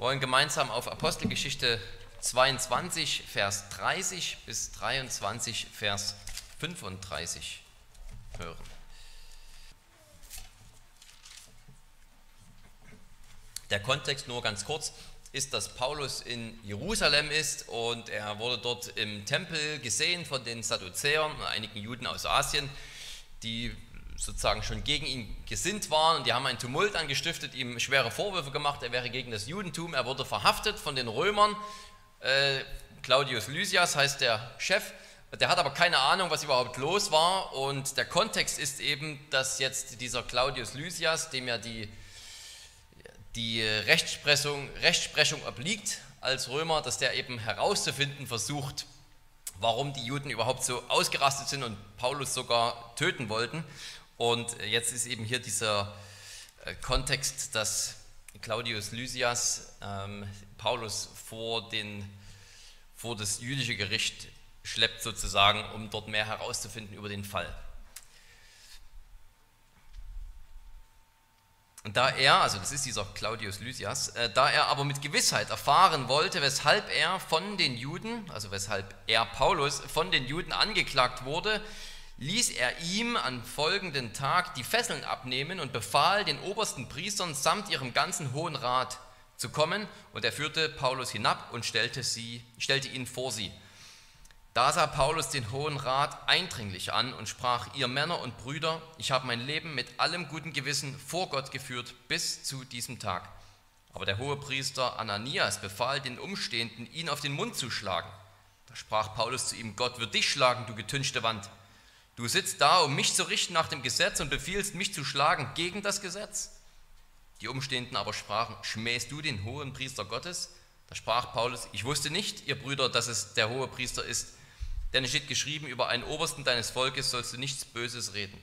wollen gemeinsam auf Apostelgeschichte 22, Vers 30 bis 23, Vers 35 hören. Der Kontext nur ganz kurz ist, dass Paulus in Jerusalem ist und er wurde dort im Tempel gesehen von den Sadduzäern und einigen Juden aus Asien, die sozusagen schon gegen ihn gesinnt waren. Und die haben einen Tumult angestiftet, ihm schwere Vorwürfe gemacht, er wäre gegen das Judentum, er wurde verhaftet von den Römern, äh, Claudius Lysias heißt der Chef, der hat aber keine Ahnung, was überhaupt los war. Und der Kontext ist eben, dass jetzt dieser Claudius Lysias, dem ja die die Rechtsprechung, Rechtsprechung obliegt als Römer, dass der eben herauszufinden versucht, warum die Juden überhaupt so ausgerastet sind und Paulus sogar töten wollten. Und jetzt ist eben hier dieser äh, Kontext, dass Claudius Lysias ähm, Paulus vor, den, vor das jüdische Gericht schleppt sozusagen, um dort mehr herauszufinden über den Fall. Und da er, also das ist dieser Claudius Lysias, äh, da er aber mit Gewissheit erfahren wollte, weshalb er von den Juden, also weshalb er Paulus von den Juden angeklagt wurde, ließ er ihm am folgenden Tag die Fesseln abnehmen und befahl den obersten Priestern samt ihrem ganzen Hohen Rat zu kommen. Und er führte Paulus hinab und stellte, sie, stellte ihn vor sie. Da sah Paulus den Hohen Rat eindringlich an und sprach, ihr Männer und Brüder, ich habe mein Leben mit allem guten Gewissen vor Gott geführt bis zu diesem Tag. Aber der hohe Priester Ananias befahl den Umstehenden, ihn auf den Mund zu schlagen. Da sprach Paulus zu ihm, Gott wird dich schlagen, du getünchte Wand. Du sitzt da, um mich zu richten nach dem Gesetz und befiehlst mich zu schlagen gegen das Gesetz. Die Umstehenden aber sprachen, schmähst du den hohen Priester Gottes? Da sprach Paulus, ich wusste nicht, ihr Brüder, dass es der hohe Priester ist denn es steht geschrieben, über einen Obersten deines Volkes sollst du nichts Böses reden.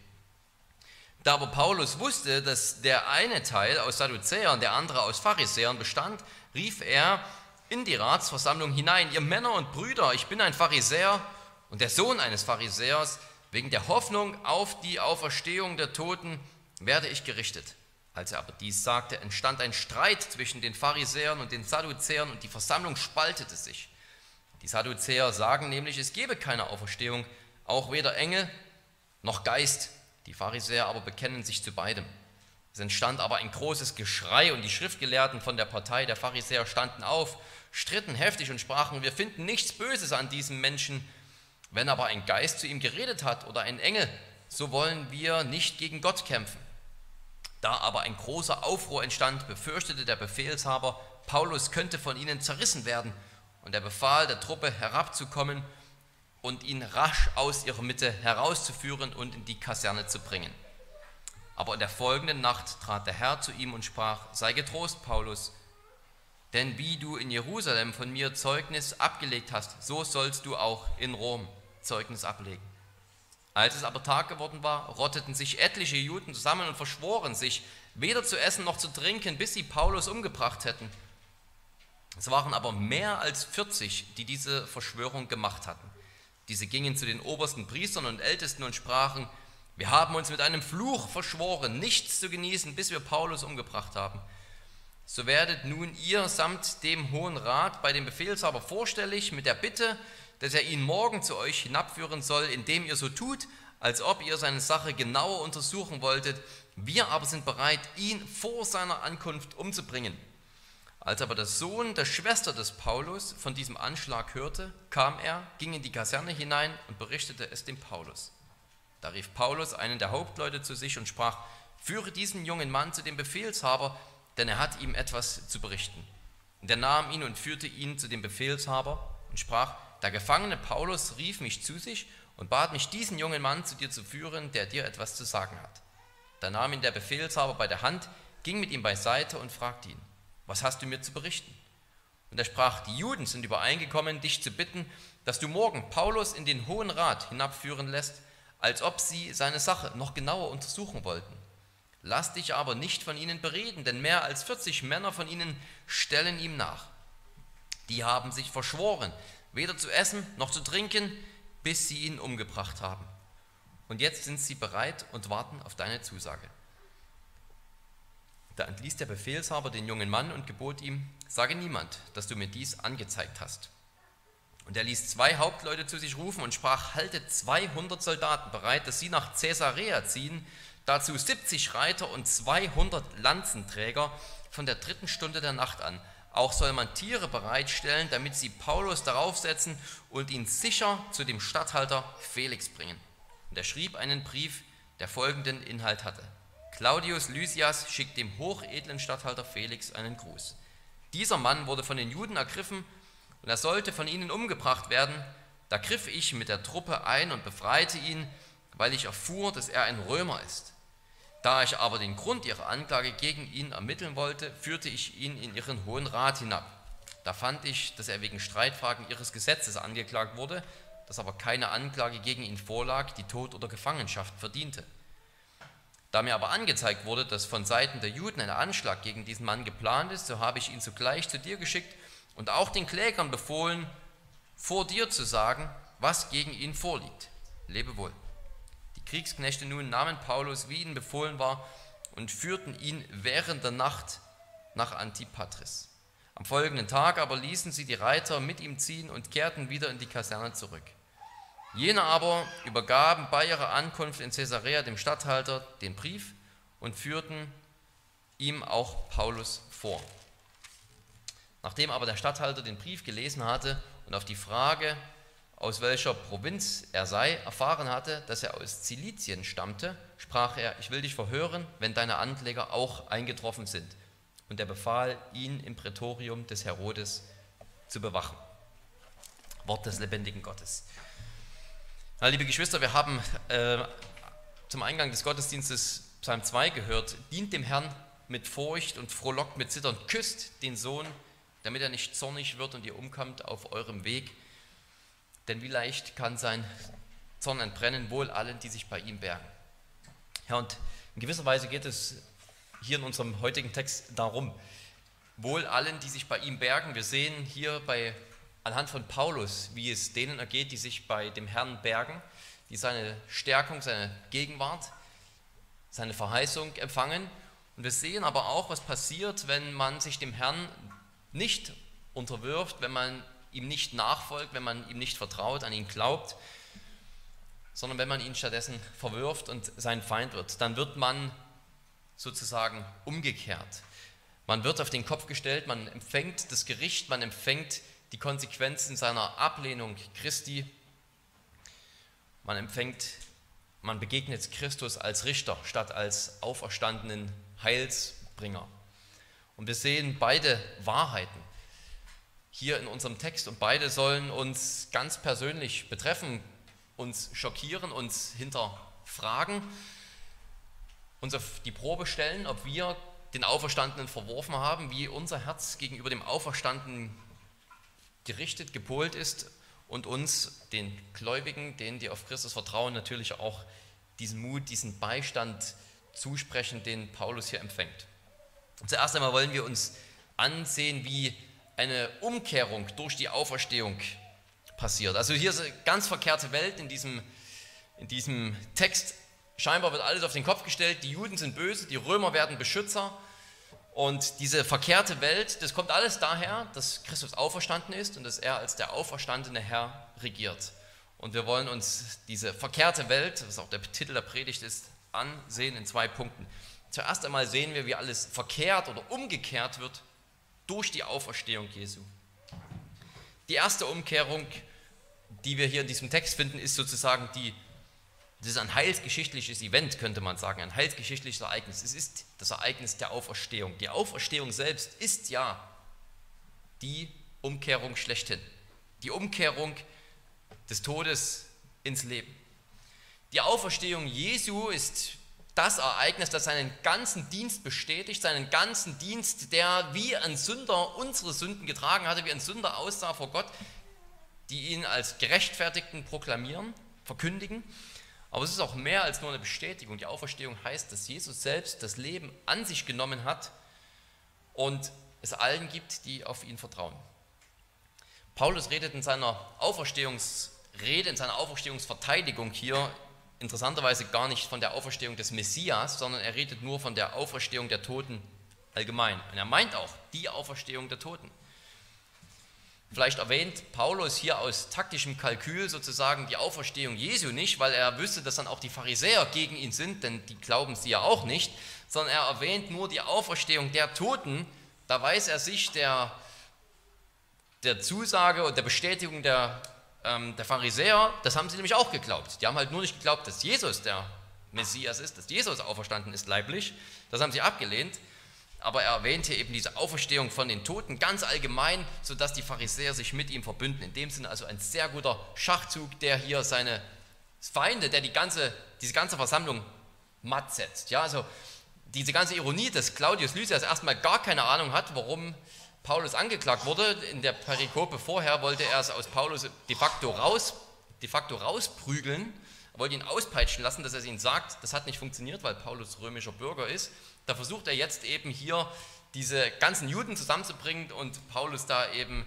Da aber Paulus wusste, dass der eine Teil aus Sadduzäern, der andere aus Pharisäern bestand, rief er in die Ratsversammlung hinein, ihr Männer und Brüder, ich bin ein Pharisäer und der Sohn eines Pharisäers, wegen der Hoffnung auf die Auferstehung der Toten werde ich gerichtet. Als er aber dies sagte, entstand ein Streit zwischen den Pharisäern und den Sadduzäern und die Versammlung spaltete sich. Die Sadduzäer sagen nämlich, es gebe keine Auferstehung, auch weder Engel noch Geist. Die Pharisäer aber bekennen sich zu beidem. Es entstand aber ein großes Geschrei und die Schriftgelehrten von der Partei der Pharisäer standen auf, stritten heftig und sprachen, wir finden nichts Böses an diesem Menschen. Wenn aber ein Geist zu ihm geredet hat oder ein Engel, so wollen wir nicht gegen Gott kämpfen. Da aber ein großer Aufruhr entstand, befürchtete der Befehlshaber, Paulus könnte von ihnen zerrissen werden und er befahl der Truppe herabzukommen und ihn rasch aus ihrer Mitte herauszuführen und in die Kaserne zu bringen. Aber in der folgenden Nacht trat der Herr zu ihm und sprach, sei getrost, Paulus, denn wie du in Jerusalem von mir Zeugnis abgelegt hast, so sollst du auch in Rom Zeugnis ablegen. Als es aber Tag geworden war, rotteten sich etliche Juden zusammen und verschworen sich, weder zu essen noch zu trinken, bis sie Paulus umgebracht hätten. Es waren aber mehr als 40, die diese Verschwörung gemacht hatten. Diese gingen zu den obersten Priestern und Ältesten und sprachen, wir haben uns mit einem Fluch verschworen, nichts zu genießen, bis wir Paulus umgebracht haben. So werdet nun ihr samt dem Hohen Rat bei dem Befehlshaber vorstellig mit der Bitte, dass er ihn morgen zu euch hinabführen soll, indem ihr so tut, als ob ihr seine Sache genauer untersuchen wolltet. Wir aber sind bereit, ihn vor seiner Ankunft umzubringen. Als aber der Sohn der Schwester des Paulus von diesem Anschlag hörte, kam er, ging in die Kaserne hinein und berichtete es dem Paulus. Da rief Paulus einen der Hauptleute zu sich und sprach, führe diesen jungen Mann zu dem Befehlshaber, denn er hat ihm etwas zu berichten. Und er nahm ihn und führte ihn zu dem Befehlshaber und sprach, der Gefangene Paulus rief mich zu sich und bat mich, diesen jungen Mann zu dir zu führen, der dir etwas zu sagen hat. Da nahm ihn der Befehlshaber bei der Hand, ging mit ihm beiseite und fragte ihn, was hast du mir zu berichten? Und er sprach, die Juden sind übereingekommen, dich zu bitten, dass du morgen Paulus in den Hohen Rat hinabführen lässt, als ob sie seine Sache noch genauer untersuchen wollten. Lass dich aber nicht von ihnen bereden, denn mehr als 40 Männer von ihnen stellen ihm nach. Die haben sich verschworen, weder zu essen noch zu trinken, bis sie ihn umgebracht haben. Und jetzt sind sie bereit und warten auf deine Zusage. Da entließ der Befehlshaber den jungen Mann und gebot ihm, sage niemand, dass du mir dies angezeigt hast. Und er ließ zwei Hauptleute zu sich rufen und sprach, haltet 200 Soldaten bereit, dass sie nach Caesarea ziehen, dazu 70 Reiter und 200 Lanzenträger von der dritten Stunde der Nacht an. Auch soll man Tiere bereitstellen, damit sie Paulus darauf setzen und ihn sicher zu dem Statthalter Felix bringen. Und er schrieb einen Brief, der folgenden Inhalt hatte. Claudius Lysias schickt dem hochedlen Statthalter Felix einen Gruß. Dieser Mann wurde von den Juden ergriffen und er sollte von ihnen umgebracht werden. Da griff ich mit der Truppe ein und befreite ihn, weil ich erfuhr, dass er ein Römer ist. Da ich aber den Grund ihrer Anklage gegen ihn ermitteln wollte, führte ich ihn in ihren Hohen Rat hinab. Da fand ich, dass er wegen Streitfragen ihres Gesetzes angeklagt wurde, dass aber keine Anklage gegen ihn vorlag, die Tod oder Gefangenschaft verdiente. Da mir aber angezeigt wurde, dass von Seiten der Juden ein Anschlag gegen diesen Mann geplant ist, so habe ich ihn sogleich zu dir geschickt und auch den Klägern befohlen, vor dir zu sagen, was gegen ihn vorliegt. Lebe wohl. Kriegsknechte nun nahmen Paulus, wie ihnen befohlen war, und führten ihn während der Nacht nach Antipatris. Am folgenden Tag aber ließen sie die Reiter mit ihm ziehen und kehrten wieder in die Kaserne zurück. Jene aber übergaben bei ihrer Ankunft in Caesarea dem Statthalter den Brief und führten ihm auch Paulus vor. Nachdem aber der Statthalter den Brief gelesen hatte und auf die Frage, aus welcher Provinz er sei, erfahren hatte, dass er aus Zilizien stammte, sprach er, ich will dich verhören, wenn deine Ankläger auch eingetroffen sind. Und er befahl, ihn im Prätorium des Herodes zu bewachen. Wort des lebendigen Gottes. Ja, liebe Geschwister, wir haben äh, zum Eingang des Gottesdienstes Psalm 2 gehört, dient dem Herrn mit Furcht und frohlockt mit Zittern, küsst den Sohn, damit er nicht zornig wird und ihr umkommt auf eurem Weg. Denn wie leicht kann sein Zorn entbrennen, wohl allen, die sich bei ihm bergen. Ja, und in gewisser Weise geht es hier in unserem heutigen Text darum, wohl allen, die sich bei ihm bergen. Wir sehen hier bei anhand von Paulus, wie es denen ergeht, die sich bei dem Herrn bergen, die seine Stärkung, seine Gegenwart, seine Verheißung empfangen. Und wir sehen aber auch, was passiert, wenn man sich dem Herrn nicht unterwirft, wenn man ihm nicht nachfolgt, wenn man ihm nicht vertraut, an ihn glaubt, sondern wenn man ihn stattdessen verwirft und sein Feind wird. Dann wird man sozusagen umgekehrt. Man wird auf den Kopf gestellt, man empfängt das Gericht, man empfängt die Konsequenzen seiner Ablehnung Christi. Man empfängt, man begegnet Christus als Richter statt als auferstandenen Heilsbringer. Und wir sehen beide Wahrheiten hier in unserem Text und beide sollen uns ganz persönlich betreffen, uns schockieren, uns hinterfragen, uns auf die Probe stellen, ob wir den Auferstandenen verworfen haben, wie unser Herz gegenüber dem Auferstandenen gerichtet, gepolt ist und uns, den Gläubigen, denen, die auf Christus vertrauen, natürlich auch diesen Mut, diesen Beistand zusprechen, den Paulus hier empfängt. Zuerst einmal wollen wir uns ansehen, wie eine Umkehrung durch die Auferstehung passiert. Also hier ist eine ganz verkehrte Welt in diesem, in diesem Text. Scheinbar wird alles auf den Kopf gestellt. Die Juden sind böse, die Römer werden Beschützer und diese verkehrte Welt, das kommt alles daher, dass Christus auferstanden ist und dass er als der auferstandene Herr regiert. Und wir wollen uns diese verkehrte Welt, was auch der Titel der Predigt ist, ansehen in zwei Punkten. Zuerst einmal sehen wir, wie alles verkehrt oder umgekehrt wird durch die Auferstehung Jesu. Die erste Umkehrung, die wir hier in diesem Text finden, ist sozusagen die das ist ein heilsgeschichtliches Event, könnte man sagen, ein heilsgeschichtliches Ereignis. Es ist das Ereignis der Auferstehung. Die Auferstehung selbst ist ja die Umkehrung schlechthin. Die Umkehrung des Todes ins Leben. Die Auferstehung Jesu ist das Ereignis, das seinen ganzen Dienst bestätigt, seinen ganzen Dienst, der wie ein Sünder unsere Sünden getragen hatte, wie ein Sünder aussah vor Gott, die ihn als Gerechtfertigten proklamieren, verkündigen aber es ist auch mehr als nur eine Bestätigung. Die Auferstehung heißt, dass Jesus selbst das Leben an sich genommen hat und es allen gibt, die auf ihn vertrauen. Paulus redet in seiner Auferstehungsrede, in seiner Auferstehungsverteidigung hier interessanterweise gar nicht von der Auferstehung des Messias, sondern er redet nur von der Auferstehung der Toten allgemein. Und er meint auch die Auferstehung der Toten. Vielleicht erwähnt Paulus hier aus taktischem Kalkül sozusagen die Auferstehung Jesu nicht, weil er wüsste, dass dann auch die Pharisäer gegen ihn sind, denn die glauben sie ja auch nicht, sondern er erwähnt nur die Auferstehung der Toten. Da weiß er sich der, der Zusage und der Bestätigung der, ähm, der Pharisäer, das haben sie nämlich auch geglaubt. Die haben halt nur nicht geglaubt, dass Jesus der Messias ist, dass Jesus auferstanden ist leiblich. Das haben sie abgelehnt aber er erwähnt hier eben diese Auferstehung von den Toten ganz allgemein, sodass die Pharisäer sich mit ihm verbünden. In dem Sinne also ein sehr guter Schachzug, der hier seine Feinde, der die ganze, diese ganze Versammlung matt setzt. Ja, also diese ganze Ironie, dass Claudius Lysias erstmal gar keine Ahnung hat, warum Paulus angeklagt wurde. In der Perikope vorher wollte er es aus Paulus de facto, raus, de facto rausprügeln, wollte ihn auspeitschen lassen, dass er es ihnen sagt. Das hat nicht funktioniert, weil Paulus römischer Bürger ist. Da versucht er jetzt eben hier diese ganzen Juden zusammenzubringen und Paulus da eben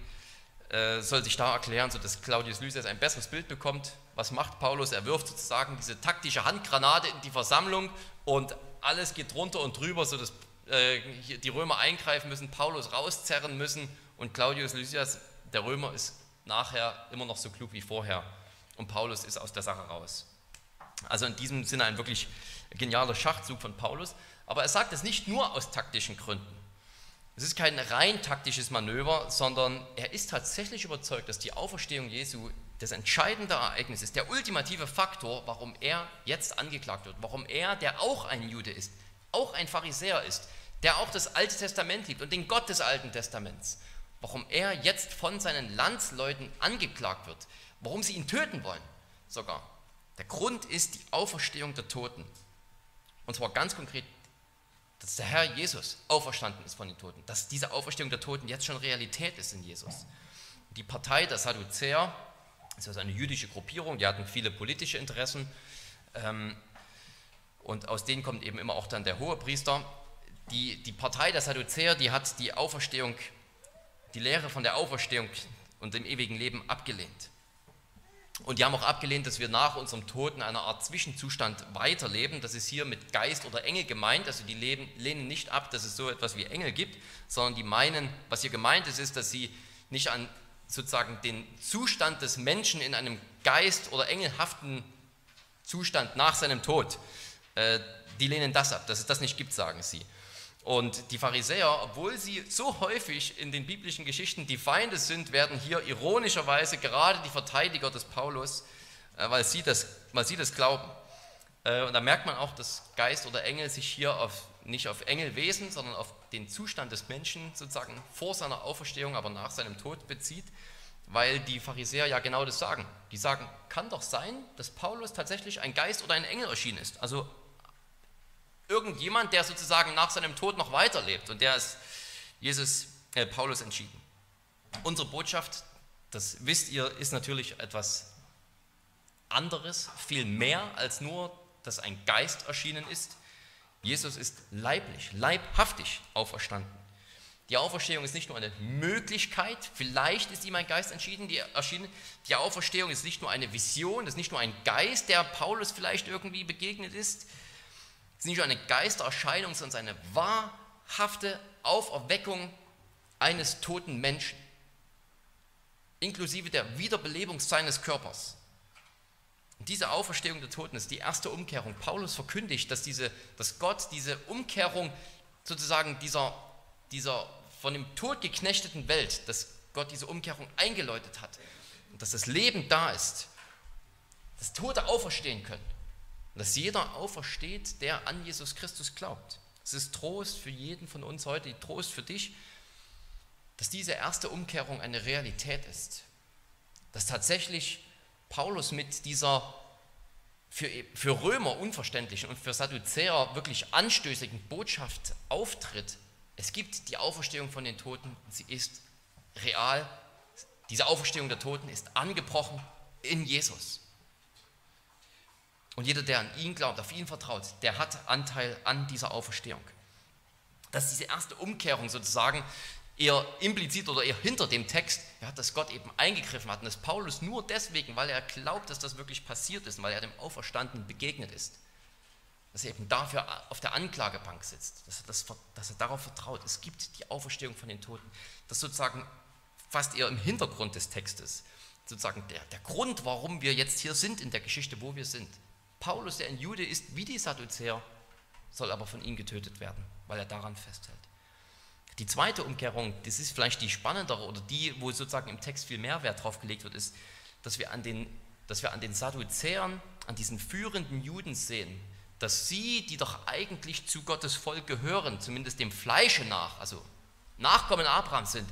äh, soll sich da erklären, sodass Claudius Lysias ein besseres Bild bekommt. Was macht Paulus? Er wirft sozusagen diese taktische Handgranate in die Versammlung und alles geht drunter und drüber, sodass äh, die Römer eingreifen müssen, Paulus rauszerren müssen und Claudius Lysias, der Römer, ist nachher immer noch so klug wie vorher und Paulus ist aus der Sache raus. Also in diesem Sinne ein wirklich genialer Schachzug von Paulus. Aber er sagt es nicht nur aus taktischen Gründen. Es ist kein rein taktisches Manöver, sondern er ist tatsächlich überzeugt, dass die Auferstehung Jesu das entscheidende Ereignis ist, der ultimative Faktor, warum er jetzt angeklagt wird, warum er, der auch ein Jude ist, auch ein Pharisäer ist, der auch das Alte Testament liebt und den Gott des Alten Testaments, warum er jetzt von seinen Landsleuten angeklagt wird, warum sie ihn töten wollen sogar. Der Grund ist die Auferstehung der Toten. Und zwar ganz konkret dass der Herr Jesus auferstanden ist von den Toten, dass diese Auferstehung der Toten jetzt schon Realität ist in Jesus. Die Partei der Sadduzäer, das ist also eine jüdische Gruppierung, die hatten viele politische Interessen ähm, und aus denen kommt eben immer auch dann der hohe Priester. Die, die Partei der Sadduzäer, die hat die Auferstehung, die Lehre von der Auferstehung und dem ewigen Leben abgelehnt. Und die haben auch abgelehnt, dass wir nach unserem Tod in einer Art Zwischenzustand weiterleben. Das ist hier mit Geist oder Engel gemeint. Also die leben, lehnen nicht ab, dass es so etwas wie Engel gibt, sondern die meinen, was hier gemeint ist, ist, dass sie nicht an sozusagen den Zustand des Menschen in einem Geist oder engelhaften Zustand nach seinem Tod, äh, die lehnen das ab, dass es das nicht gibt, sagen sie. Und die Pharisäer, obwohl sie so häufig in den biblischen Geschichten die Feinde sind, werden hier ironischerweise gerade die Verteidiger des Paulus, äh, weil sie das, weil sie das glauben. Äh, und da merkt man auch, dass Geist oder Engel sich hier auf, nicht auf Engelwesen, sondern auf den Zustand des Menschen sozusagen vor seiner Auferstehung, aber nach seinem Tod bezieht, weil die Pharisäer ja genau das sagen. Die sagen, kann doch sein, dass Paulus tatsächlich ein Geist oder ein Engel erschienen ist. Also irgendjemand, der sozusagen nach seinem Tod noch weiterlebt. Und der ist Jesus, äh, Paulus entschieden. Unsere Botschaft, das wisst ihr, ist natürlich etwas anderes, viel mehr als nur, dass ein Geist erschienen ist. Jesus ist leiblich, leibhaftig auferstanden. Die Auferstehung ist nicht nur eine Möglichkeit, vielleicht ist ihm ein Geist entschieden, die erschienen. Die Auferstehung ist nicht nur eine Vision, ist nicht nur ein Geist, der Paulus vielleicht irgendwie begegnet ist, es ist nicht nur eine Geistererscheinung, sondern eine wahrhafte Auferweckung eines toten Menschen, inklusive der Wiederbelebung seines Körpers. Und diese Auferstehung der Toten ist die erste Umkehrung. Paulus verkündigt, dass, diese, dass Gott diese Umkehrung sozusagen dieser, dieser von dem Tod geknechteten Welt, dass Gott diese Umkehrung eingeläutet hat und dass das Leben da ist, dass Tote auferstehen können dass jeder aufersteht, der an Jesus Christus glaubt. Es ist Trost für jeden von uns heute, Trost für dich, dass diese erste Umkehrung eine Realität ist. Dass tatsächlich Paulus mit dieser für, für Römer unverständlichen und für Sadduzäer wirklich anstößigen Botschaft auftritt. Es gibt die Auferstehung von den Toten, sie ist real. Diese Auferstehung der Toten ist angebrochen in Jesus. Und jeder, der an ihn glaubt, auf ihn vertraut, der hat Anteil an dieser Auferstehung. Dass diese erste Umkehrung sozusagen eher implizit oder eher hinter dem Text, ja, dass Gott eben eingegriffen hat und dass Paulus nur deswegen, weil er glaubt, dass das wirklich passiert ist weil er dem Auferstandenen begegnet ist. dass er eben dafür auf der Anklagebank sitzt, dass er, das, dass er darauf vertraut. Es gibt die Auferstehung von den Toten. Das sozusagen fast eher im Hintergrund des Textes, sozusagen der, der Grund, warum wir jetzt hier sind in der Geschichte, wo wir sind. Paulus, der ein Jude ist, wie die Sadduzäer, soll aber von ihm getötet werden, weil er daran festhält. Die zweite Umkehrung, das ist vielleicht die spannendere oder die, wo sozusagen im Text viel mehr Wert drauf gelegt wird, ist, dass wir an den, dass wir an den Sadduzäern, an diesen führenden Juden sehen, dass sie, die doch eigentlich zu Gottes Volk gehören, zumindest dem Fleische nach, also Nachkommen Abrahams sind,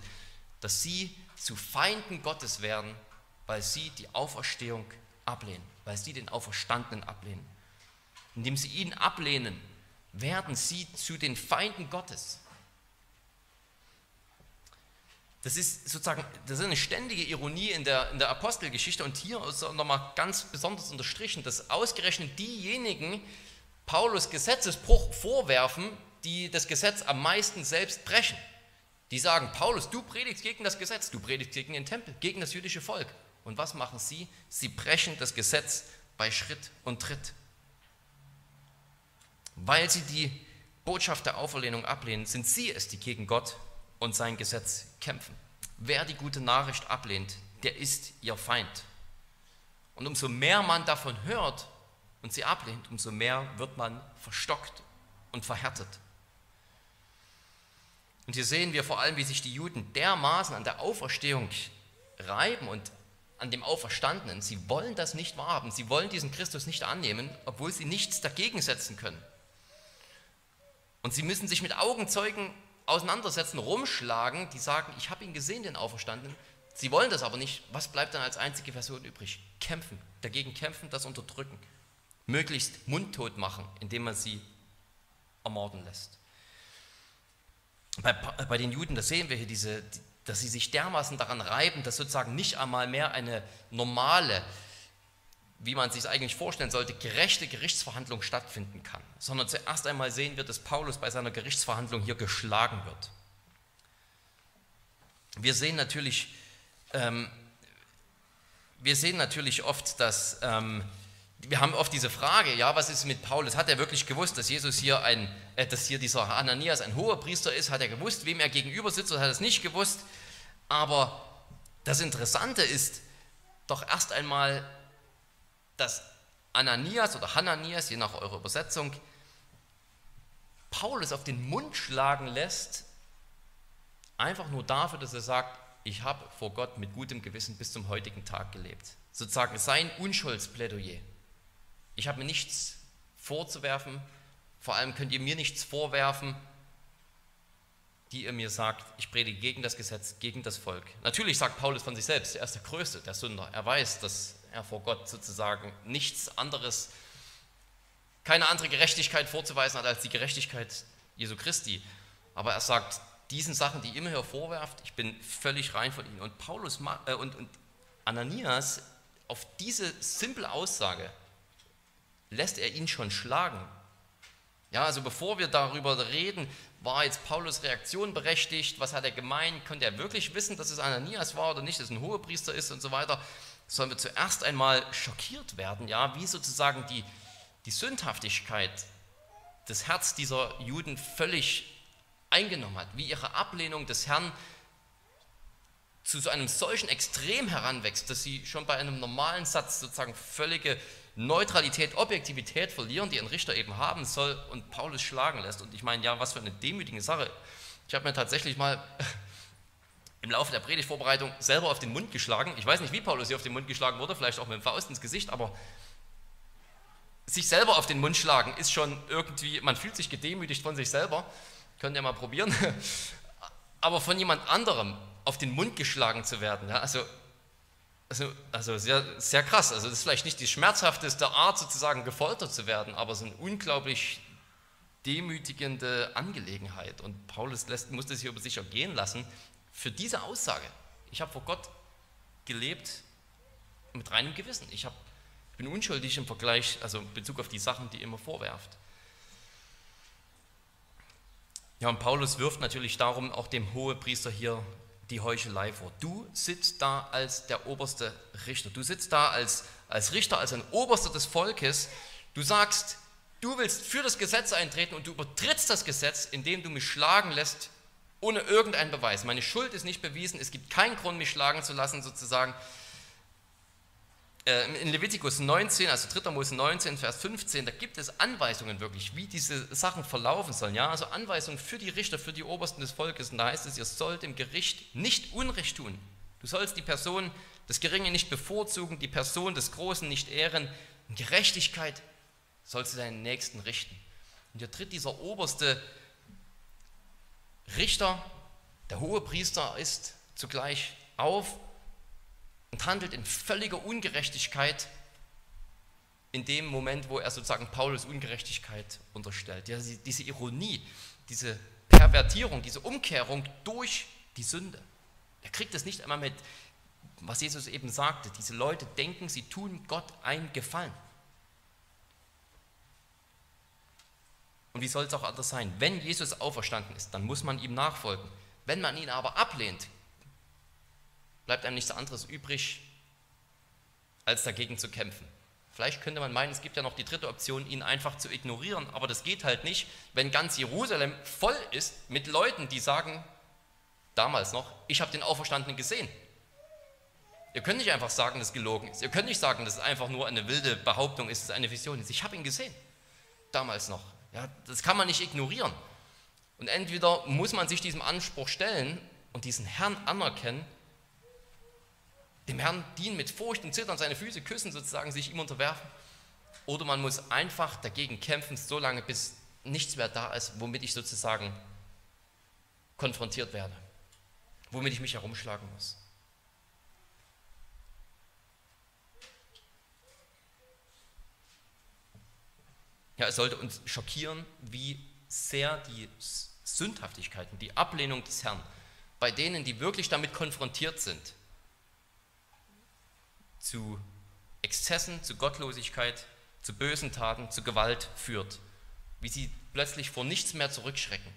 dass sie zu Feinden Gottes werden, weil sie die Auferstehung ablehnen, weil sie den Auferstandenen ablehnen. Indem sie ihn ablehnen, werden sie zu den Feinden Gottes. Das ist sozusagen das ist eine ständige Ironie in der, in der Apostelgeschichte und hier ist nochmal ganz besonders unterstrichen, dass ausgerechnet diejenigen Paulus Gesetzesbruch vorwerfen, die das Gesetz am meisten selbst brechen. Die sagen, Paulus, du predigst gegen das Gesetz, du predigst gegen den Tempel, gegen das jüdische Volk. Und was machen sie? Sie brechen das Gesetz bei Schritt und Tritt. Weil sie die Botschaft der Auferlehnung ablehnen, sind sie es, die gegen Gott und sein Gesetz kämpfen. Wer die gute Nachricht ablehnt, der ist ihr Feind. Und umso mehr man davon hört und sie ablehnt, umso mehr wird man verstockt und verhärtet. Und hier sehen wir vor allem, wie sich die Juden dermaßen an der Auferstehung reiben und an dem Auferstandenen. Sie wollen das nicht wahrhaben, sie wollen diesen Christus nicht annehmen, obwohl sie nichts dagegen setzen können. Und sie müssen sich mit Augenzeugen auseinandersetzen, rumschlagen, die sagen, ich habe ihn gesehen, den Auferstandenen. Sie wollen das aber nicht. Was bleibt dann als einzige Version übrig? Kämpfen, dagegen kämpfen, das unterdrücken. Möglichst mundtot machen, indem man sie ermorden lässt. Bei, bei den Juden, da sehen wir hier diese, dass sie sich dermaßen daran reiben, dass sozusagen nicht einmal mehr eine normale wie man sich eigentlich vorstellen sollte, gerechte Gerichtsverhandlung stattfinden kann, sondern zuerst einmal sehen wir, dass Paulus bei seiner Gerichtsverhandlung hier geschlagen wird. Wir sehen natürlich, ähm, wir sehen natürlich oft, dass ähm, wir haben oft diese Frage, ja, was ist mit Paulus? Hat er wirklich gewusst, dass Jesus hier ein, äh, dass hier dieser Ananias ein hoher Priester ist? Hat er gewusst, wem er gegenüber sitzt oder hat er es nicht gewusst? Aber das Interessante ist doch erst einmal, dass Ananias oder Hananias, je nach eurer Übersetzung, Paulus auf den Mund schlagen lässt, einfach nur dafür, dass er sagt, ich habe vor Gott mit gutem Gewissen bis zum heutigen Tag gelebt. Sozusagen sein Unschuldsplädoyer. Ich habe mir nichts vorzuwerfen, vor allem könnt ihr mir nichts vorwerfen, die ihr mir sagt, ich predige gegen das Gesetz, gegen das Volk. Natürlich sagt Paulus von sich selbst, er ist der Größte, der Sünder. Er weiß, dass er vor Gott sozusagen nichts anderes, keine andere Gerechtigkeit vorzuweisen hat als die Gerechtigkeit Jesu Christi. Aber er sagt, diesen Sachen, die ihr immer vorwerft, ich bin völlig rein von ihnen. Und Paulus äh, und, und Ananias, auf diese simple Aussage lässt er ihn schon schlagen. Ja, also bevor wir darüber reden, war jetzt Paulus Reaktion berechtigt, was hat er gemeint, konnte er wirklich wissen, dass es Ananias war oder nicht, dass es ein Hohepriester ist und so weiter? Sollen wir zuerst einmal schockiert werden, ja, wie sozusagen die, die Sündhaftigkeit des Herz dieser Juden völlig eingenommen hat, wie ihre Ablehnung des Herrn zu so einem solchen Extrem heranwächst, dass sie schon bei einem normalen Satz sozusagen völlige Neutralität, Objektivität verlieren, die ein Richter eben haben soll und Paulus schlagen lässt. Und ich meine, ja, was für eine demütige Sache. Ich habe mir tatsächlich mal im Laufe der Predigtvorbereitung selber auf den Mund geschlagen. Ich weiß nicht, wie Paulus hier auf den Mund geschlagen wurde, vielleicht auch mit dem Faust ins Gesicht, aber sich selber auf den Mund schlagen ist schon irgendwie, man fühlt sich gedemütigt von sich selber. Könnt ihr mal probieren. Aber von jemand anderem auf den Mund geschlagen zu werden, ja, also, also, also sehr, sehr krass. Also das ist vielleicht nicht die schmerzhafteste Art, sozusagen gefoltert zu werden, aber es ist eine unglaublich demütigende Angelegenheit. Und Paulus lässt, muss das hier über sich ergehen lassen für diese Aussage. Ich habe vor Gott gelebt mit reinem Gewissen. Ich hab, bin unschuldig im Vergleich, also in Bezug auf die Sachen, die ihr immer vorwerft. Ja, und Paulus wirft natürlich darum auch dem Hohepriester hier die Heuchelei vor. Du sitzt da als der oberste Richter. Du sitzt da als, als Richter, als ein Oberster des Volkes. Du sagst, Du willst für das Gesetz eintreten und du übertrittst das Gesetz, indem du mich schlagen lässt, ohne irgendeinen Beweis. Meine Schuld ist nicht bewiesen, es gibt keinen Grund, mich schlagen zu lassen, sozusagen. Äh, in Levitikus 19, also 3. Mose 19, Vers 15, da gibt es Anweisungen wirklich, wie diese Sachen verlaufen sollen. Ja? Also Anweisungen für die Richter, für die Obersten des Volkes. Und da heißt es, ihr sollt im Gericht nicht Unrecht tun. Du sollst die Person des Geringen nicht bevorzugen, die Person des Großen nicht ehren. In Gerechtigkeit sollst du deinen Nächsten richten. Und hier tritt dieser oberste Richter, der hohe Priester ist zugleich auf und handelt in völliger Ungerechtigkeit in dem Moment, wo er sozusagen Paulus Ungerechtigkeit unterstellt. Ja, diese Ironie, diese Pervertierung, diese Umkehrung durch die Sünde. Er kriegt es nicht einmal mit, was Jesus eben sagte. Diese Leute denken, sie tun Gott einen Gefallen. Und wie soll es auch anders sein? Wenn Jesus auferstanden ist, dann muss man ihm nachfolgen. Wenn man ihn aber ablehnt, bleibt einem nichts anderes übrig, als dagegen zu kämpfen. Vielleicht könnte man meinen, es gibt ja noch die dritte Option, ihn einfach zu ignorieren, aber das geht halt nicht, wenn ganz Jerusalem voll ist mit Leuten, die sagen, damals noch, ich habe den Auferstandenen gesehen. Ihr könnt nicht einfach sagen, dass es gelogen ist. Ihr könnt nicht sagen, dass es einfach nur eine wilde Behauptung ist, dass es eine Vision ist. Ich habe ihn gesehen. Damals noch. Ja, das kann man nicht ignorieren. Und entweder muss man sich diesem Anspruch stellen und diesen Herrn anerkennen, dem Herrn dienen mit Furcht und Zittern, seine Füße küssen, sozusagen sich ihm unterwerfen, oder man muss einfach dagegen kämpfen, solange bis nichts mehr da ist, womit ich sozusagen konfrontiert werde, womit ich mich herumschlagen muss. Ja, es sollte uns schockieren, wie sehr die Sündhaftigkeiten, die Ablehnung des Herrn, bei denen, die wirklich damit konfrontiert sind, zu Exzessen, zu Gottlosigkeit, zu bösen Taten, zu Gewalt führt, wie sie plötzlich vor nichts mehr zurückschrecken,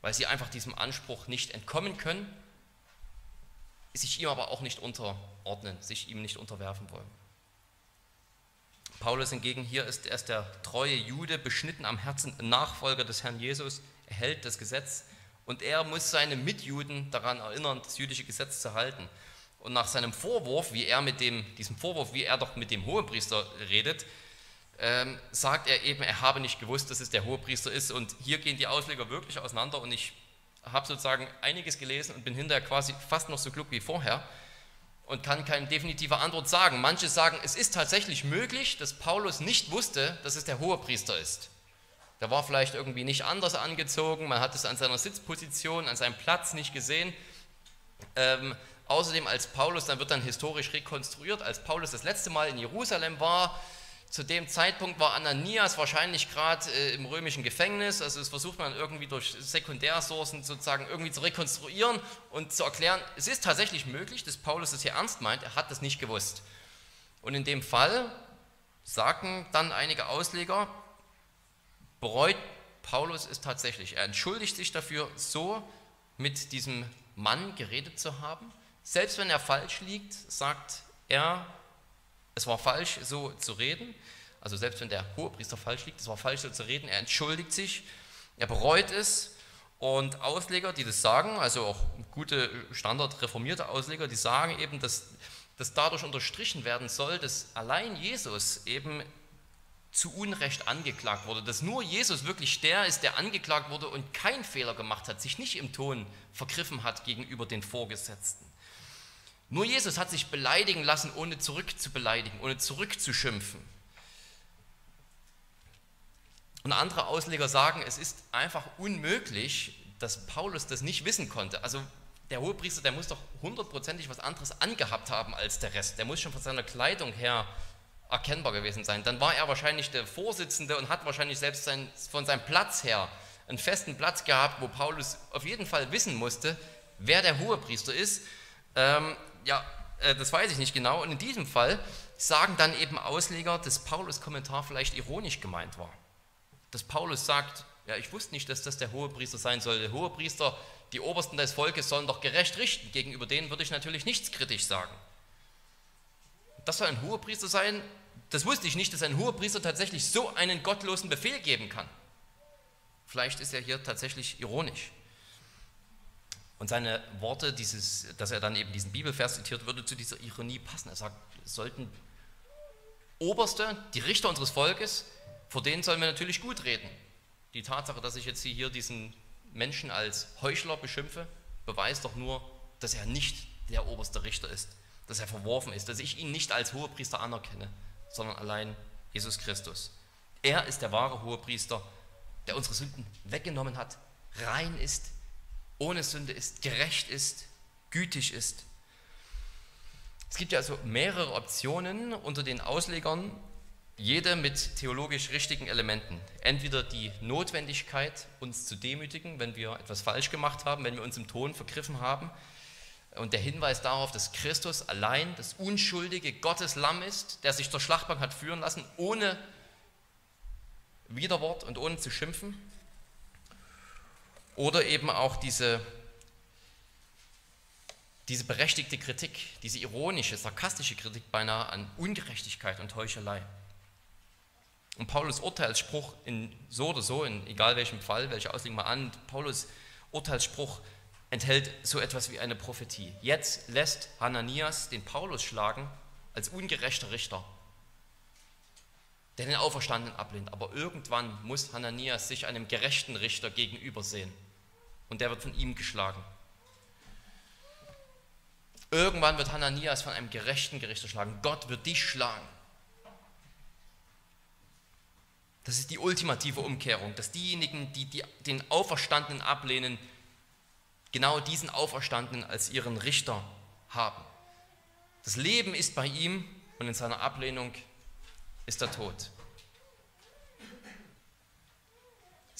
weil sie einfach diesem Anspruch nicht entkommen können, sich ihm aber auch nicht unterordnen, sich ihm nicht unterwerfen wollen. Paulus hingegen hier ist erst der treue Jude, beschnitten am Herzen, Nachfolger des Herrn Jesus, er hält das Gesetz und er muss seine Mitjuden daran erinnern, das jüdische Gesetz zu halten. Und nach seinem Vorwurf, wie er mit dem, diesem Vorwurf, wie er doch mit dem Hohepriester redet, ähm, sagt er eben, er habe nicht gewusst, dass es der Hohepriester ist. Und hier gehen die Ausleger wirklich auseinander und ich habe sozusagen einiges gelesen und bin hinterher quasi fast noch so klug wie vorher und kann keine definitive Antwort sagen. Manche sagen, es ist tatsächlich möglich, dass Paulus nicht wusste, dass es der Hohepriester ist. Der war vielleicht irgendwie nicht anders angezogen, man hat es an seiner Sitzposition, an seinem Platz nicht gesehen. Ähm, außerdem als Paulus, dann wird dann historisch rekonstruiert, als Paulus das letzte Mal in Jerusalem war, zu dem Zeitpunkt war Ananias wahrscheinlich gerade äh, im römischen Gefängnis. Also das versucht man irgendwie durch Sekundärsourcen sozusagen irgendwie zu rekonstruieren und zu erklären, es ist tatsächlich möglich, dass Paulus es hier ernst meint, er hat das nicht gewusst. Und in dem Fall sagen dann einige Ausleger, bereut Paulus es tatsächlich. Er entschuldigt sich dafür, so mit diesem Mann geredet zu haben. Selbst wenn er falsch liegt, sagt er, es war falsch, so zu reden. Also selbst wenn der Hohepriester falsch liegt, es war falsch, so zu reden. Er entschuldigt sich, er bereut es. Und Ausleger, die das sagen, also auch gute standardreformierte Ausleger, die sagen eben, dass, dass dadurch unterstrichen werden soll, dass allein Jesus eben zu Unrecht angeklagt wurde, dass nur Jesus wirklich der ist, der angeklagt wurde und keinen Fehler gemacht hat, sich nicht im Ton vergriffen hat gegenüber den Vorgesetzten. Nur Jesus hat sich beleidigen lassen, ohne zurückzubeleidigen, ohne zurückzuschimpfen. Und andere Ausleger sagen, es ist einfach unmöglich, dass Paulus das nicht wissen konnte. Also der Hohepriester, der muss doch hundertprozentig was anderes angehabt haben als der Rest. Der muss schon von seiner Kleidung her erkennbar gewesen sein. Dann war er wahrscheinlich der Vorsitzende und hat wahrscheinlich selbst sein, von seinem Platz her einen festen Platz gehabt, wo Paulus auf jeden Fall wissen musste, wer der Hohepriester ist. Ähm, ja, äh, das weiß ich nicht genau. Und in diesem Fall sagen dann eben Ausleger, dass Paulus Kommentar vielleicht ironisch gemeint war. Dass Paulus sagt, ja, ich wusste nicht, dass das der Hohepriester sein soll. Der Hohepriester, die Obersten des Volkes sollen doch gerecht richten. Gegenüber denen würde ich natürlich nichts kritisch sagen. Das soll ein Hohepriester sein, das wusste ich nicht, dass ein hoher Priester tatsächlich so einen gottlosen Befehl geben kann. Vielleicht ist er hier tatsächlich ironisch. Und seine Worte, dieses, dass er dann eben diesen Bibelvers zitiert, würde zu dieser Ironie passen. Er sagt, sollten Oberste, die Richter unseres Volkes, vor denen sollen wir natürlich gut reden. Die Tatsache, dass ich jetzt hier diesen Menschen als Heuchler beschimpfe, beweist doch nur, dass er nicht der oberste Richter ist, dass er verworfen ist, dass ich ihn nicht als Hohepriester anerkenne, sondern allein Jesus Christus. Er ist der wahre Hohepriester, der unsere Sünden weggenommen hat, rein ist, ohne Sünde ist, gerecht ist, gütig ist. Es gibt ja also mehrere Optionen unter den Auslegern, jede mit theologisch richtigen Elementen. Entweder die Notwendigkeit, uns zu demütigen, wenn wir etwas falsch gemacht haben, wenn wir uns im Ton vergriffen haben, und der Hinweis darauf, dass Christus allein das unschuldige Gottes Lamm ist, der sich zur Schlachtbank hat führen lassen, ohne Widerwort und ohne zu schimpfen. Oder eben auch diese, diese berechtigte Kritik, diese ironische, sarkastische Kritik beinahe an Ungerechtigkeit und Heuchelei. Und Paulus Urteilsspruch in so oder so, in egal welchem Fall, welche Auslegung mal an, Paulus Urteilsspruch enthält so etwas wie eine Prophetie. Jetzt lässt Hananias den Paulus schlagen als ungerechter Richter, der den Auferstandenen ablehnt. Aber irgendwann muss Hananias sich einem gerechten Richter gegenübersehen und der wird von ihm geschlagen. Irgendwann wird Hananias von einem gerechten Gerichter schlagen. Gott wird dich schlagen. Das ist die ultimative Umkehrung, dass diejenigen, die, die den Auferstandenen ablehnen, genau diesen Auferstandenen als ihren Richter haben. Das Leben ist bei ihm und in seiner Ablehnung ist der Tod.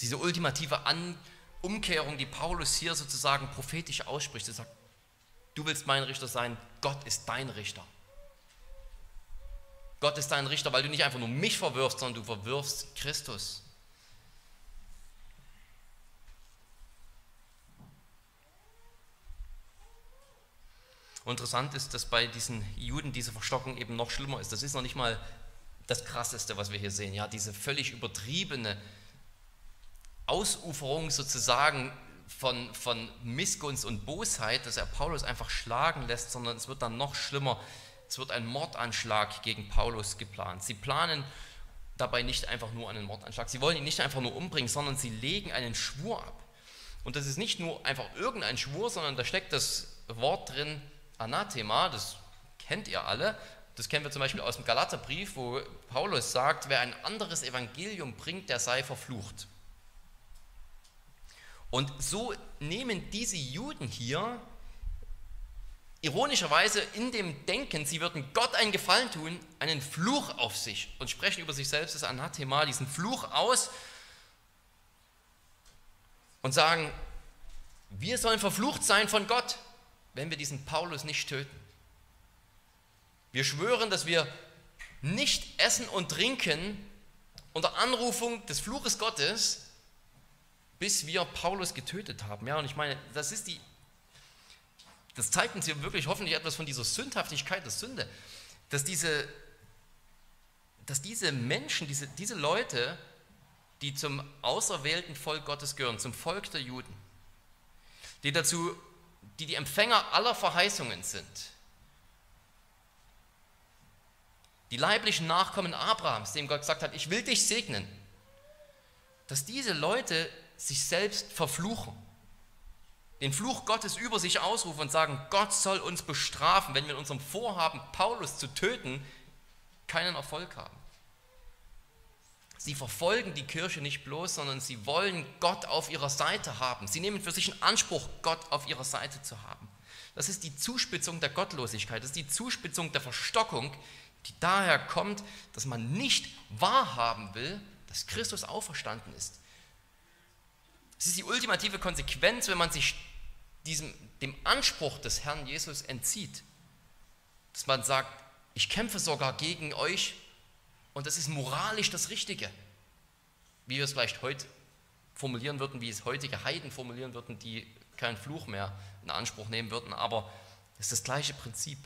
Diese ultimative An Umkehrung, die Paulus hier sozusagen prophetisch ausspricht, er sagt, du willst mein Richter sein, Gott ist dein Richter. Gott ist dein Richter, weil du nicht einfach nur mich verwirfst, sondern du verwirfst Christus. Interessant ist, dass bei diesen Juden diese Verstockung eben noch schlimmer ist. Das ist noch nicht mal das Krasseste, was wir hier sehen. Ja, diese völlig übertriebene Ausuferung sozusagen von, von Missgunst und Bosheit, dass er Paulus einfach schlagen lässt, sondern es wird dann noch schlimmer. Es wird ein Mordanschlag gegen Paulus geplant. Sie planen dabei nicht einfach nur einen Mordanschlag. Sie wollen ihn nicht einfach nur umbringen, sondern sie legen einen Schwur ab. Und das ist nicht nur einfach irgendein Schwur, sondern da steckt das Wort drin, Anathema, das kennt ihr alle. Das kennen wir zum Beispiel aus dem Galaterbrief, wo Paulus sagt, wer ein anderes Evangelium bringt, der sei verflucht. Und so nehmen diese Juden hier ironischerweise in dem Denken, sie würden Gott einen Gefallen tun, einen Fluch auf sich und sprechen über sich selbst das Anathema, diesen Fluch aus und sagen, wir sollen verflucht sein von Gott wenn wir diesen Paulus nicht töten. Wir schwören, dass wir nicht essen und trinken unter Anrufung des Fluches Gottes, bis wir Paulus getötet haben. Ja, und ich meine, das ist die, das zeigt uns hier wirklich hoffentlich etwas von dieser Sündhaftigkeit der Sünde, dass diese, dass diese Menschen, diese, diese Leute, die zum auserwählten Volk Gottes gehören, zum Volk der Juden, die dazu die die Empfänger aller Verheißungen sind, die leiblichen Nachkommen Abrahams, dem Gott gesagt hat, ich will dich segnen, dass diese Leute sich selbst verfluchen, den Fluch Gottes über sich ausrufen und sagen, Gott soll uns bestrafen, wenn wir in unserem Vorhaben, Paulus zu töten, keinen Erfolg haben. Sie verfolgen die Kirche nicht bloß, sondern sie wollen Gott auf ihrer Seite haben. Sie nehmen für sich in Anspruch, Gott auf ihrer Seite zu haben. Das ist die Zuspitzung der Gottlosigkeit, das ist die Zuspitzung der Verstockung, die daher kommt, dass man nicht wahrhaben will, dass Christus auferstanden ist. Es ist die ultimative Konsequenz, wenn man sich diesem, dem Anspruch des Herrn Jesus entzieht. Dass man sagt, ich kämpfe sogar gegen euch, und das ist moralisch das Richtige. Wie wir es vielleicht heute formulieren würden, wie es heutige Heiden formulieren würden, die keinen Fluch mehr in Anspruch nehmen würden, aber es ist das gleiche Prinzip.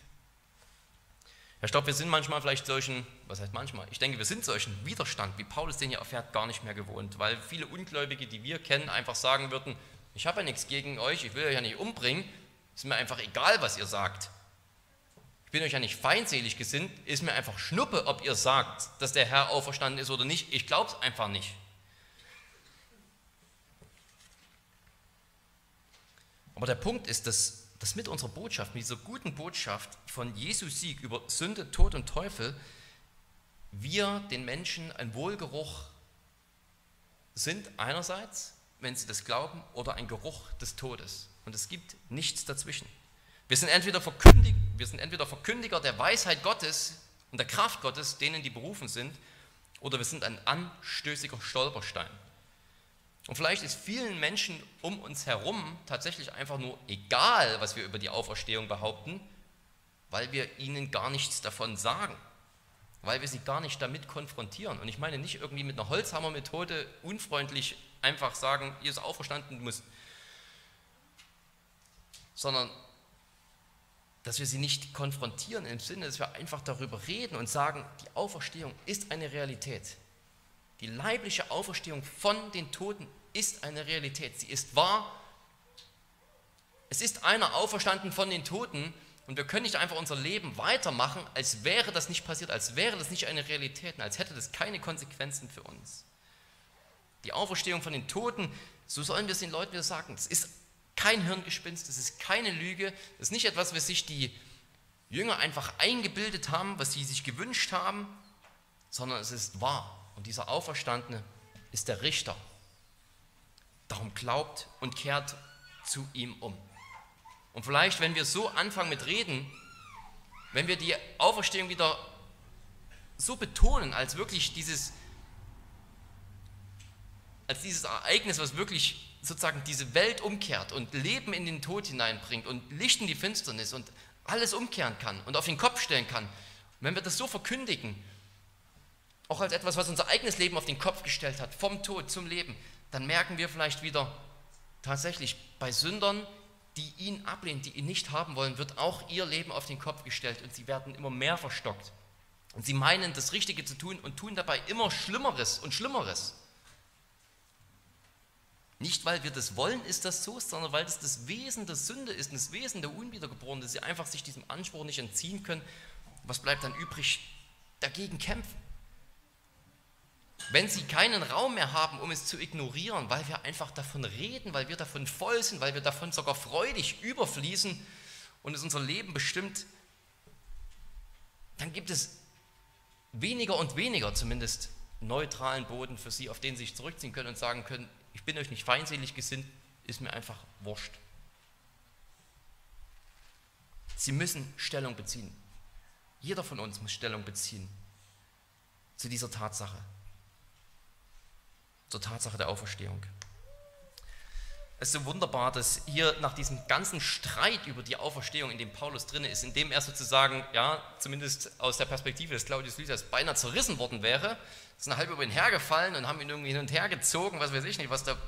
Ich glaube, wir sind manchmal vielleicht solchen, was heißt manchmal? Ich denke, wir sind solchen Widerstand, wie Paulus den hier erfährt, gar nicht mehr gewohnt, weil viele Ungläubige, die wir kennen, einfach sagen würden, ich habe ja nichts gegen euch, ich will euch ja nicht umbringen, ist mir einfach egal, was ihr sagt. Ich bin euch ja nicht feindselig gesinnt, ist mir einfach Schnuppe, ob ihr sagt, dass der Herr auferstanden ist oder nicht. Ich glaube es einfach nicht. Aber der Punkt ist, dass, dass mit unserer Botschaft, mit dieser guten Botschaft von Jesu Sieg über Sünde, Tod und Teufel, wir den Menschen ein Wohlgeruch sind einerseits, wenn sie das glauben, oder ein Geruch des Todes. Und es gibt nichts dazwischen. Wir sind, entweder Verkündiger, wir sind entweder Verkündiger der Weisheit Gottes und der Kraft Gottes, denen die berufen sind, oder wir sind ein anstößiger Stolperstein. Und vielleicht ist vielen Menschen um uns herum tatsächlich einfach nur egal, was wir über die Auferstehung behaupten, weil wir ihnen gar nichts davon sagen, weil wir sie gar nicht damit konfrontieren. Und ich meine nicht irgendwie mit einer Holzhammermethode unfreundlich einfach sagen, ihr ist auferstanden, muss, sondern dass wir sie nicht konfrontieren im Sinne, dass wir einfach darüber reden und sagen, die Auferstehung ist eine Realität. Die leibliche Auferstehung von den Toten ist eine Realität. Sie ist wahr. Es ist einer auferstanden von den Toten und wir können nicht einfach unser Leben weitermachen, als wäre das nicht passiert, als wäre das nicht eine Realität, als hätte das keine Konsequenzen für uns. Die Auferstehung von den Toten, so sollen wir es den Leuten wieder sagen, es ist kein Hirngespinst, das ist keine Lüge, das ist nicht etwas, was sich die Jünger einfach eingebildet haben, was sie sich gewünscht haben, sondern es ist wahr. Und dieser Auferstandene ist der Richter. Darum glaubt und kehrt zu ihm um. Und vielleicht, wenn wir so anfangen mit Reden, wenn wir die Auferstehung wieder so betonen, als wirklich dieses, als dieses Ereignis, was wirklich sozusagen diese Welt umkehrt und Leben in den Tod hineinbringt und Licht in die Finsternis und alles umkehren kann und auf den Kopf stellen kann, wenn wir das so verkündigen, auch als etwas, was unser eigenes Leben auf den Kopf gestellt hat, vom Tod zum Leben, dann merken wir vielleicht wieder, tatsächlich bei Sündern, die ihn ablehnen, die ihn nicht haben wollen, wird auch ihr Leben auf den Kopf gestellt und sie werden immer mehr verstockt. Und sie meinen, das Richtige zu tun und tun dabei immer Schlimmeres und Schlimmeres. Nicht, weil wir das wollen, ist das so, sondern weil das das Wesen der Sünde ist, das Wesen der Unwiedergeborenen, dass sie einfach sich diesem Anspruch nicht entziehen können. Was bleibt dann übrig? Dagegen kämpfen. Wenn sie keinen Raum mehr haben, um es zu ignorieren, weil wir einfach davon reden, weil wir davon voll sind, weil wir davon sogar freudig überfließen und es unser Leben bestimmt, dann gibt es weniger und weniger zumindest neutralen Boden für sie, auf den sie sich zurückziehen können und sagen können, ich bin euch nicht feindselig gesinnt, ist mir einfach wurscht. Sie müssen Stellung beziehen. Jeder von uns muss Stellung beziehen zu dieser Tatsache, zur Tatsache der Auferstehung. Es ist so wunderbar, dass hier nach diesem ganzen Streit über die Auferstehung, in dem Paulus drin ist, in dem er sozusagen, ja, zumindest aus der Perspektive des Claudius Lysias, beinahe zerrissen worden wäre, sind halb über ihn hergefallen und haben ihn irgendwie hin und her gezogen, was weiß ich nicht, was da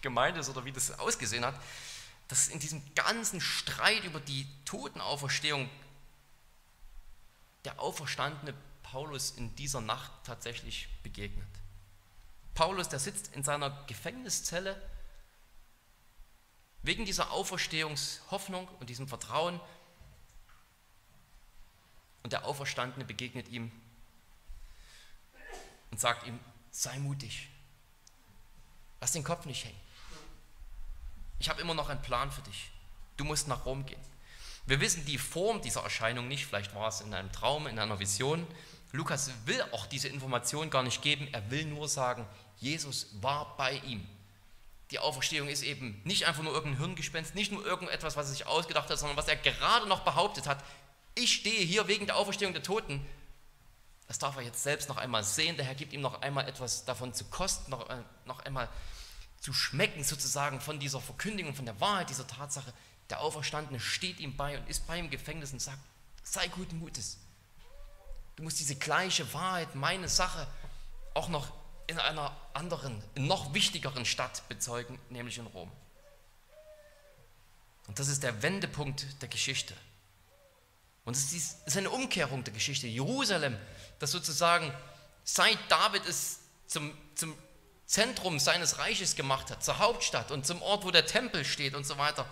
gemeint ist oder wie das ausgesehen hat, dass in diesem ganzen Streit über die Totenauferstehung der auferstandene Paulus in dieser Nacht tatsächlich begegnet. Paulus, der sitzt in seiner Gefängniszelle wegen dieser Auferstehungshoffnung und diesem Vertrauen und der Auferstandene begegnet ihm und sagt ihm, sei mutig. Lass den Kopf nicht hängen. Ich habe immer noch einen Plan für dich. Du musst nach Rom gehen. Wir wissen die Form dieser Erscheinung nicht, vielleicht war es in einem Traum, in einer Vision. Lukas will auch diese Information gar nicht geben, er will nur sagen, Jesus war bei ihm. Die Auferstehung ist eben nicht einfach nur irgendein Hirngespenst, nicht nur irgendetwas, was er sich ausgedacht hat, sondern was er gerade noch behauptet hat. Ich stehe hier wegen der Auferstehung der Toten das darf er jetzt selbst noch einmal sehen. Der Herr gibt ihm noch einmal etwas davon zu kosten, noch, äh, noch einmal zu schmecken, sozusagen von dieser Verkündigung, von der Wahrheit dieser Tatsache. Der Auferstandene steht ihm bei und ist bei ihm im Gefängnis und sagt: Sei guten Mutes. Du musst diese gleiche Wahrheit, meine Sache, auch noch in einer anderen, noch wichtigeren Stadt bezeugen, nämlich in Rom. Und das ist der Wendepunkt der Geschichte. Und es ist eine Umkehrung der Geschichte. Jerusalem, das sozusagen seit David es zum, zum Zentrum seines Reiches gemacht hat, zur Hauptstadt und zum Ort, wo der Tempel steht und so weiter.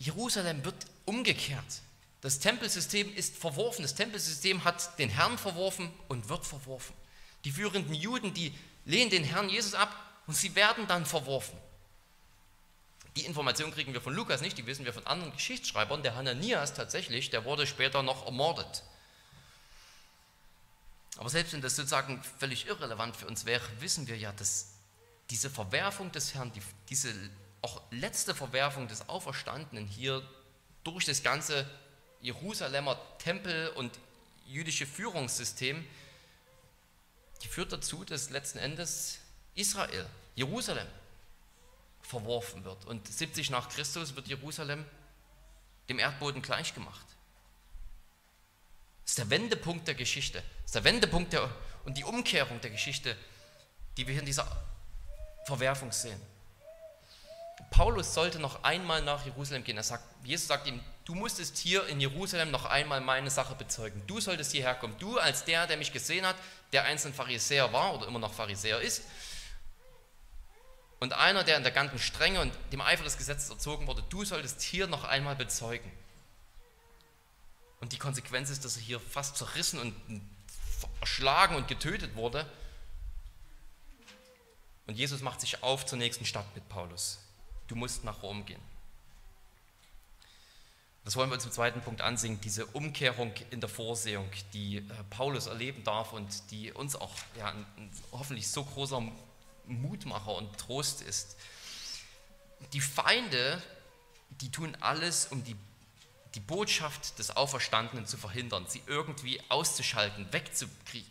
Jerusalem wird umgekehrt. Das Tempelsystem ist verworfen. Das Tempelsystem hat den Herrn verworfen und wird verworfen. Die führenden Juden, die lehnen den Herrn Jesus ab und sie werden dann verworfen. Die Information kriegen wir von Lukas nicht, die wissen wir von anderen Geschichtsschreibern. Der Hananias tatsächlich, der wurde später noch ermordet. Aber selbst wenn das sozusagen völlig irrelevant für uns wäre, wissen wir ja, dass diese Verwerfung des Herrn, die, diese auch letzte Verwerfung des Auferstandenen hier durch das ganze Jerusalemer Tempel und jüdische Führungssystem, die führt dazu, dass letzten Endes Israel, Jerusalem, verworfen wird. Und 70 nach Christus wird Jerusalem dem Erdboden gleichgemacht. Das ist der Wendepunkt der Geschichte. Das ist der Wendepunkt der, und die Umkehrung der Geschichte, die wir hier in dieser Verwerfung sehen. Paulus sollte noch einmal nach Jerusalem gehen. Er sagt, Jesus sagt ihm, du musstest hier in Jerusalem noch einmal meine Sache bezeugen. Du solltest hierher kommen. Du als der, der mich gesehen hat, der einzeln Pharisäer war oder immer noch Pharisäer ist. Und einer, der in der ganzen Strenge und dem Eifer des Gesetzes erzogen wurde, du solltest hier noch einmal bezeugen. Und die Konsequenz ist, dass er hier fast zerrissen und erschlagen und getötet wurde. Und Jesus macht sich auf zur nächsten Stadt mit Paulus. Du musst nach Rom gehen. Das wollen wir uns im zweiten Punkt ansehen, diese Umkehrung in der Vorsehung, die äh, Paulus erleben darf und die uns auch ja, ein, ein hoffentlich so großer Mutmacher und Trost ist. Die Feinde, die tun alles, um die, die Botschaft des Auferstandenen zu verhindern, sie irgendwie auszuschalten, wegzukriegen.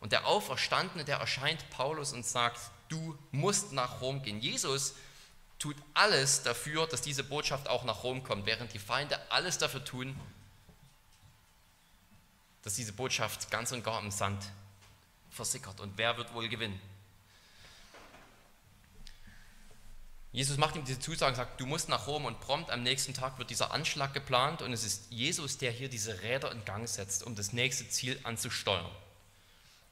Und der Auferstandene, der erscheint Paulus und sagt, du musst nach Rom gehen. Jesus tut alles dafür, dass diese Botschaft auch nach Rom kommt, während die Feinde alles dafür tun, dass diese Botschaft ganz und gar im Sand versickert. Und wer wird wohl gewinnen? Jesus macht ihm diese Zusage, sagt, du musst nach Rom und prompt am nächsten Tag wird dieser Anschlag geplant und es ist Jesus, der hier diese Räder in Gang setzt, um das nächste Ziel anzusteuern.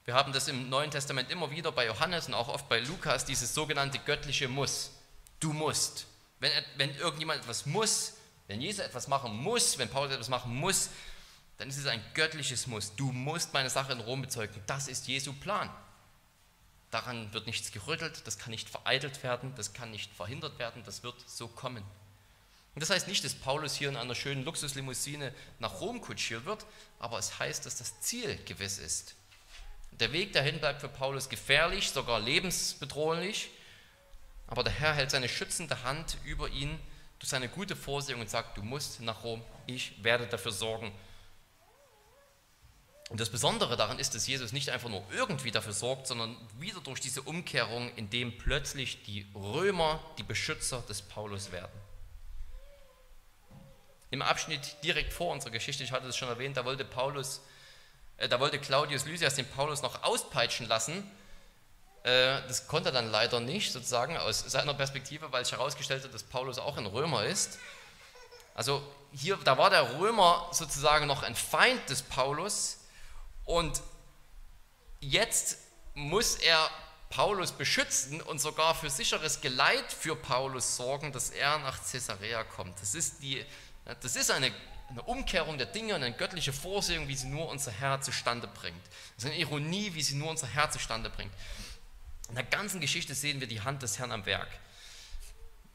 Wir haben das im Neuen Testament immer wieder bei Johannes und auch oft bei Lukas, dieses sogenannte göttliche Muss. Du musst. Wenn, wenn irgendjemand etwas muss, wenn Jesus etwas machen muss, wenn Paulus etwas machen muss, dann ist es ein göttliches Muss. Du musst meine Sache in Rom bezeugen. Das ist Jesu Plan. Daran wird nichts gerüttelt, das kann nicht vereitelt werden, das kann nicht verhindert werden, das wird so kommen. Und das heißt nicht, dass Paulus hier in einer schönen Luxuslimousine nach Rom kutschiert wird, aber es heißt, dass das Ziel gewiss ist. Der Weg dahin bleibt für Paulus gefährlich, sogar lebensbedrohlich, aber der Herr hält seine schützende Hand über ihn durch seine gute Vorsehung und sagt, du musst nach Rom, ich werde dafür sorgen, und das Besondere daran ist, dass Jesus nicht einfach nur irgendwie dafür sorgt, sondern wieder durch diese Umkehrung, in dem plötzlich die Römer die Beschützer des Paulus werden. Im Abschnitt direkt vor unserer Geschichte, ich hatte es schon erwähnt, da wollte Paulus, äh, da wollte Claudius Lysias den Paulus noch auspeitschen lassen. Äh, das konnte er dann leider nicht, sozusagen aus seiner Perspektive, weil sich herausgestellt hat, dass Paulus auch ein Römer ist. Also hier, da war der Römer sozusagen noch ein Feind des Paulus und jetzt muss er Paulus beschützen und sogar für sicheres Geleit für Paulus sorgen, dass er nach Caesarea kommt. Das ist, die, das ist eine, eine Umkehrung der Dinge und eine göttliche Vorsehung, wie sie nur unser Herr zustande bringt. Das ist eine Ironie, wie sie nur unser Herr zustande bringt. In der ganzen Geschichte sehen wir die Hand des Herrn am Werk.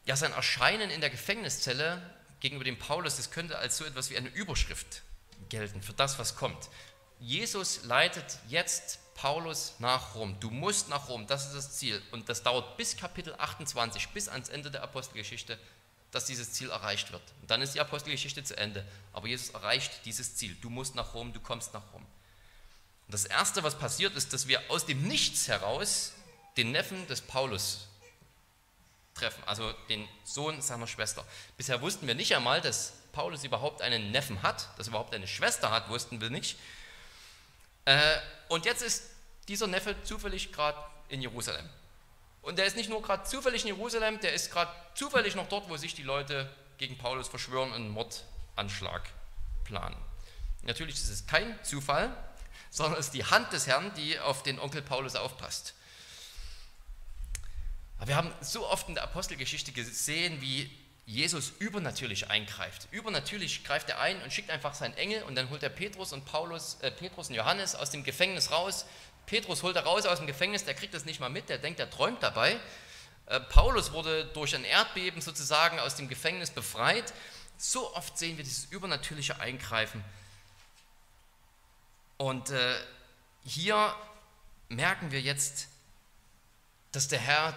Ja, sein Erscheinen in der Gefängniszelle gegenüber dem Paulus, das könnte als so etwas wie eine Überschrift gelten für das, was kommt. Jesus leitet jetzt Paulus nach Rom. Du musst nach Rom, das ist das Ziel. Und das dauert bis Kapitel 28, bis ans Ende der Apostelgeschichte, dass dieses Ziel erreicht wird. Und dann ist die Apostelgeschichte zu Ende. Aber Jesus erreicht dieses Ziel. Du musst nach Rom, du kommst nach Rom. Und das Erste, was passiert, ist, dass wir aus dem Nichts heraus den Neffen des Paulus treffen, also den Sohn seiner Schwester. Bisher wussten wir nicht einmal, dass Paulus überhaupt einen Neffen hat, dass er überhaupt eine Schwester hat, wussten wir nicht. Äh, und jetzt ist dieser Neffe zufällig gerade in Jerusalem. Und der ist nicht nur gerade zufällig in Jerusalem, der ist gerade zufällig noch dort, wo sich die Leute gegen Paulus verschwören, einen Mordanschlag Plan. Natürlich ist es kein Zufall, sondern es ist die Hand des Herrn, die auf den Onkel Paulus aufpasst. Wir haben so oft in der Apostelgeschichte gesehen, wie Jesus übernatürlich eingreift. Übernatürlich greift er ein und schickt einfach seinen Engel und dann holt er Petrus und Paulus, äh, Petrus und Johannes aus dem Gefängnis raus. Petrus holt er raus aus dem Gefängnis, der kriegt das nicht mal mit, der denkt, er träumt dabei. Äh, Paulus wurde durch ein Erdbeben sozusagen aus dem Gefängnis befreit. So oft sehen wir dieses übernatürliche Eingreifen. Und äh, hier merken wir jetzt, dass der Herr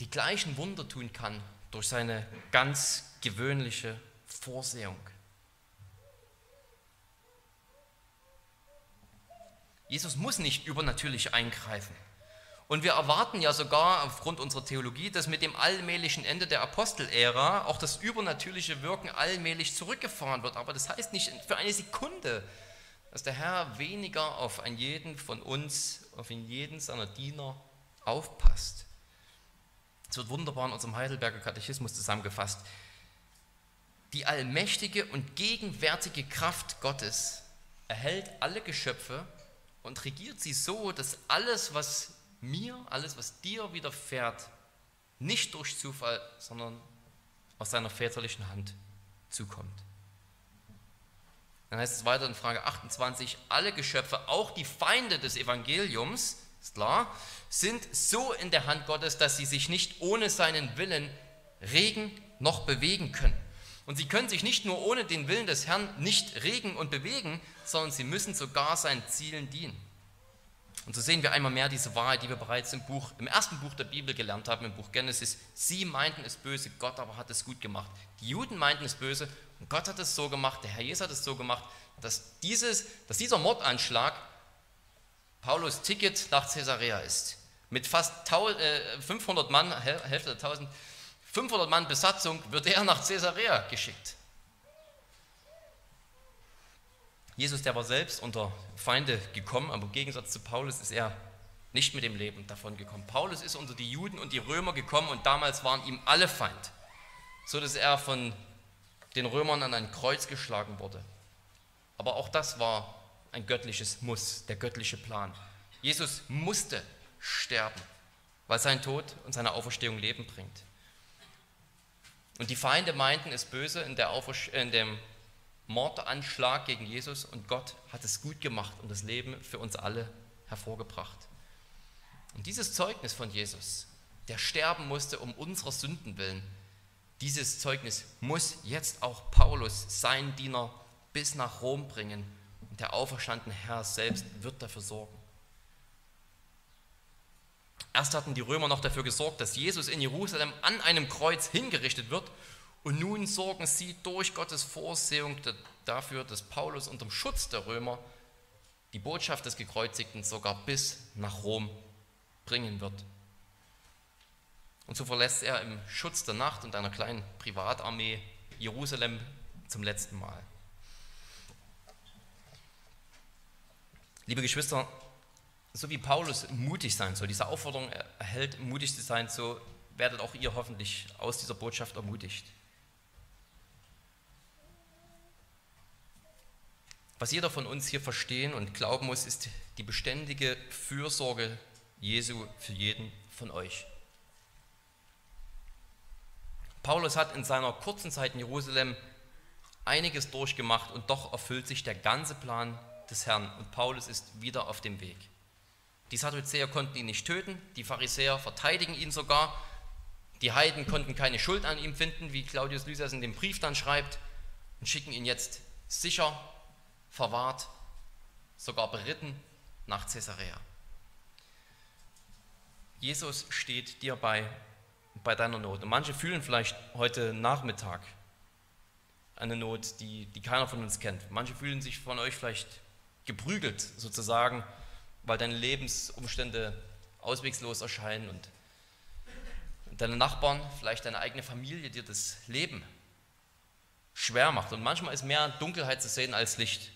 die gleichen Wunder tun kann durch seine ganz gewöhnliche Vorsehung. Jesus muss nicht übernatürlich eingreifen. Und wir erwarten ja sogar aufgrund unserer Theologie, dass mit dem allmählichen Ende der Apostelära auch das übernatürliche Wirken allmählich zurückgefahren wird. Aber das heißt nicht für eine Sekunde, dass der Herr weniger auf einen jeden von uns, auf jeden seiner Diener aufpasst. Es wird wunderbar in unserem Heidelberger Katechismus zusammengefasst. Die allmächtige und gegenwärtige Kraft Gottes erhält alle Geschöpfe und regiert sie so, dass alles, was mir, alles, was dir widerfährt, nicht durch Zufall, sondern aus seiner väterlichen Hand zukommt. Dann heißt es weiter in Frage 28, alle Geschöpfe, auch die Feinde des Evangeliums, ist klar, sind so in der Hand Gottes, dass sie sich nicht ohne seinen Willen regen noch bewegen können. Und sie können sich nicht nur ohne den Willen des Herrn nicht regen und bewegen, sondern sie müssen sogar seinen Zielen dienen. Und so sehen wir einmal mehr diese Wahrheit, die wir bereits im, Buch, im ersten Buch der Bibel gelernt haben, im Buch Genesis. Sie meinten es böse, Gott aber hat es gut gemacht. Die Juden meinten es böse und Gott hat es so gemacht, der Herr Jesus hat es so gemacht, dass, dieses, dass dieser Mordanschlag Paulus Ticket nach Caesarea ist. Mit fast 500 äh, Mann, Hälfte der 1000, 500 Mann Besatzung wird er nach Caesarea geschickt. Jesus, der war selbst unter Feinde gekommen, aber im Gegensatz zu Paulus ist er nicht mit dem Leben davon gekommen. Paulus ist unter die Juden und die Römer gekommen und damals waren ihm alle Feind, so dass er von den Römern an ein Kreuz geschlagen wurde. Aber auch das war ein göttliches Muss, der göttliche Plan. Jesus musste sterben, weil sein Tod und seine Auferstehung Leben bringt. Und die Feinde meinten es böse in, in dem Mordanschlag gegen Jesus und Gott hat es gut gemacht und das Leben für uns alle hervorgebracht. Und dieses Zeugnis von Jesus, der sterben musste um unserer Sünden willen, dieses Zeugnis muss jetzt auch Paulus, sein Diener, bis nach Rom bringen der auferstandene Herr selbst wird dafür sorgen. Erst hatten die Römer noch dafür gesorgt, dass Jesus in Jerusalem an einem Kreuz hingerichtet wird. Und nun sorgen sie durch Gottes Vorsehung dafür, dass Paulus unter dem Schutz der Römer die Botschaft des Gekreuzigten sogar bis nach Rom bringen wird. Und so verlässt er im Schutz der Nacht und einer kleinen Privatarmee Jerusalem zum letzten Mal. Liebe Geschwister, so wie Paulus mutig sein soll, diese Aufforderung erhält, mutig zu sein, so werdet auch ihr hoffentlich aus dieser Botschaft ermutigt. Was jeder von uns hier verstehen und glauben muss, ist die beständige Fürsorge Jesu für jeden von euch. Paulus hat in seiner kurzen Zeit in Jerusalem einiges durchgemacht und doch erfüllt sich der ganze Plan des Herrn und Paulus ist wieder auf dem Weg. Die Sadduzäer konnten ihn nicht töten, die Pharisäer verteidigen ihn sogar, die Heiden konnten keine Schuld an ihm finden, wie Claudius Lysias in dem Brief dann schreibt, und schicken ihn jetzt sicher, verwahrt, sogar beritten nach Caesarea. Jesus steht dir bei, bei deiner Not. Und manche fühlen vielleicht heute Nachmittag eine Not, die, die keiner von uns kennt. Manche fühlen sich von euch vielleicht geprügelt sozusagen, weil deine Lebensumstände auswegslos erscheinen und deine Nachbarn, vielleicht deine eigene Familie dir das Leben schwer macht. Und manchmal ist mehr Dunkelheit zu sehen als Licht.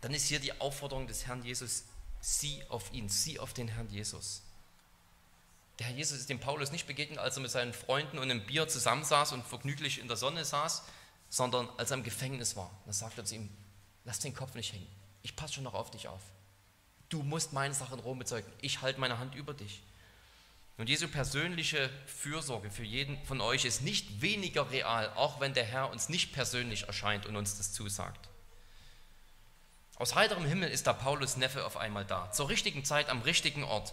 Dann ist hier die Aufforderung des Herrn Jesus, sieh auf ihn, sieh auf den Herrn Jesus. Der Herr Jesus ist dem Paulus nicht begegnet, als er mit seinen Freunden und einem Bier zusammensaß und vergnüglich in der Sonne saß, sondern als er im Gefängnis war. Da sagt er zu ihm, lass den Kopf nicht hängen, ich passe schon noch auf dich auf. Du musst meine Sache in Rom bezeugen, ich halte meine Hand über dich. Und Jesu persönliche Fürsorge für jeden von euch ist nicht weniger real, auch wenn der Herr uns nicht persönlich erscheint und uns das zusagt. Aus heiterem Himmel ist da Paulus Neffe auf einmal da, zur richtigen Zeit am richtigen Ort,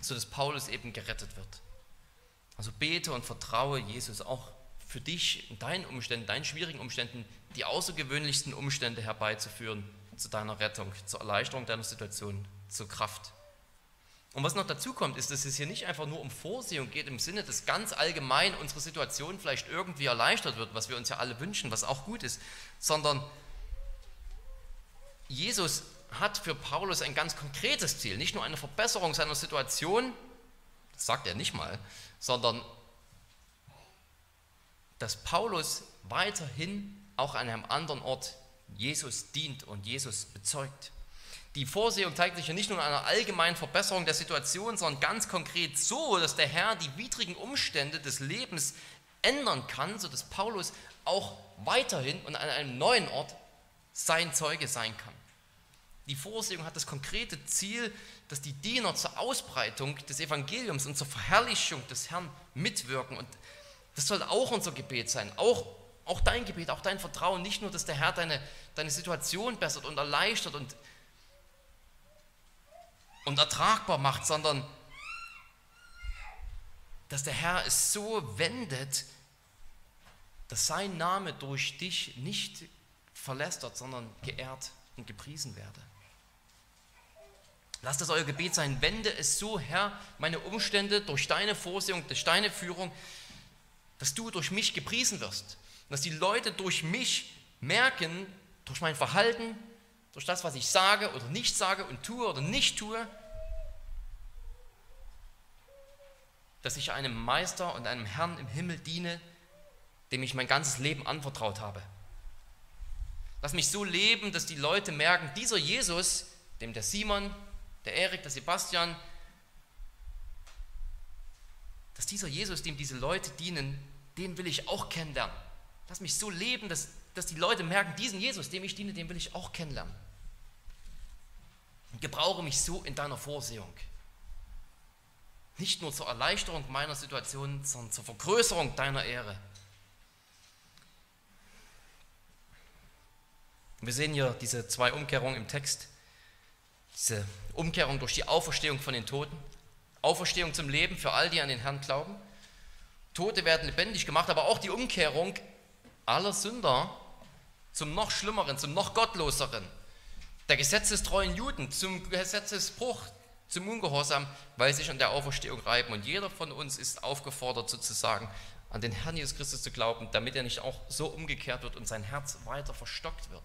sodass Paulus eben gerettet wird. Also bete und vertraue Jesus auch für dich in deinen Umständen, deinen schwierigen Umständen, die außergewöhnlichsten Umstände herbeizuführen zu deiner Rettung, zur Erleichterung deiner Situation, zur Kraft. Und was noch dazu kommt, ist, dass es hier nicht einfach nur um Vorsehung geht, im Sinne, dass ganz allgemein unsere Situation vielleicht irgendwie erleichtert wird, was wir uns ja alle wünschen, was auch gut ist, sondern Jesus hat für Paulus ein ganz konkretes Ziel, nicht nur eine Verbesserung seiner Situation, das sagt er nicht mal, sondern dass Paulus weiterhin auch an einem anderen Ort Jesus dient und Jesus bezeugt. Die Vorsehung zeigt sich ja nicht nur in einer allgemeinen Verbesserung der Situation, sondern ganz konkret so, dass der Herr die widrigen Umstände des Lebens ändern kann, sodass Paulus auch weiterhin und an einem neuen Ort sein Zeuge sein kann. Die Vorsehung hat das konkrete Ziel, dass die Diener zur Ausbreitung des Evangeliums und zur Verherrlichung des Herrn mitwirken. Und das soll auch unser Gebet sein, auch, auch dein Gebet, auch dein Vertrauen. Nicht nur, dass der Herr deine, deine Situation bessert und erleichtert und, und ertragbar macht, sondern dass der Herr es so wendet, dass sein Name durch dich nicht verlästert, sondern geehrt und gepriesen werde. Lasst das euer Gebet sein. Wende es so, Herr, meine Umstände durch deine Vorsehung, durch deine Führung, dass du durch mich gepriesen wirst. Und dass die Leute durch mich merken, durch mein Verhalten, durch das, was ich sage oder nicht sage und tue oder nicht tue, dass ich einem Meister und einem Herrn im Himmel diene, dem ich mein ganzes Leben anvertraut habe. Lass mich so leben, dass die Leute merken, dieser Jesus, dem der Simon, der Erik, der Sebastian, dass dieser Jesus, dem diese Leute dienen, den will ich auch kennenlernen. Lass mich so leben, dass, dass die Leute merken, diesen Jesus, dem ich diene, den will ich auch kennenlernen. Gebrauche mich so in deiner Vorsehung. Nicht nur zur Erleichterung meiner Situation, sondern zur Vergrößerung deiner Ehre. Wir sehen hier diese zwei Umkehrungen im Text. Diese Umkehrung durch die Auferstehung von den Toten, Auferstehung zum Leben für all die an den Herrn glauben. Tote werden lebendig gemacht, aber auch die Umkehrung aller Sünder zum noch schlimmeren, zum noch gottloseren. Der gesetzestreuen Juden zum Gesetzesbruch, zum Ungehorsam, weil sie sich an der Auferstehung reiben. Und jeder von uns ist aufgefordert, sozusagen an den Herrn Jesus Christus zu glauben, damit er nicht auch so umgekehrt wird und sein Herz weiter verstockt wird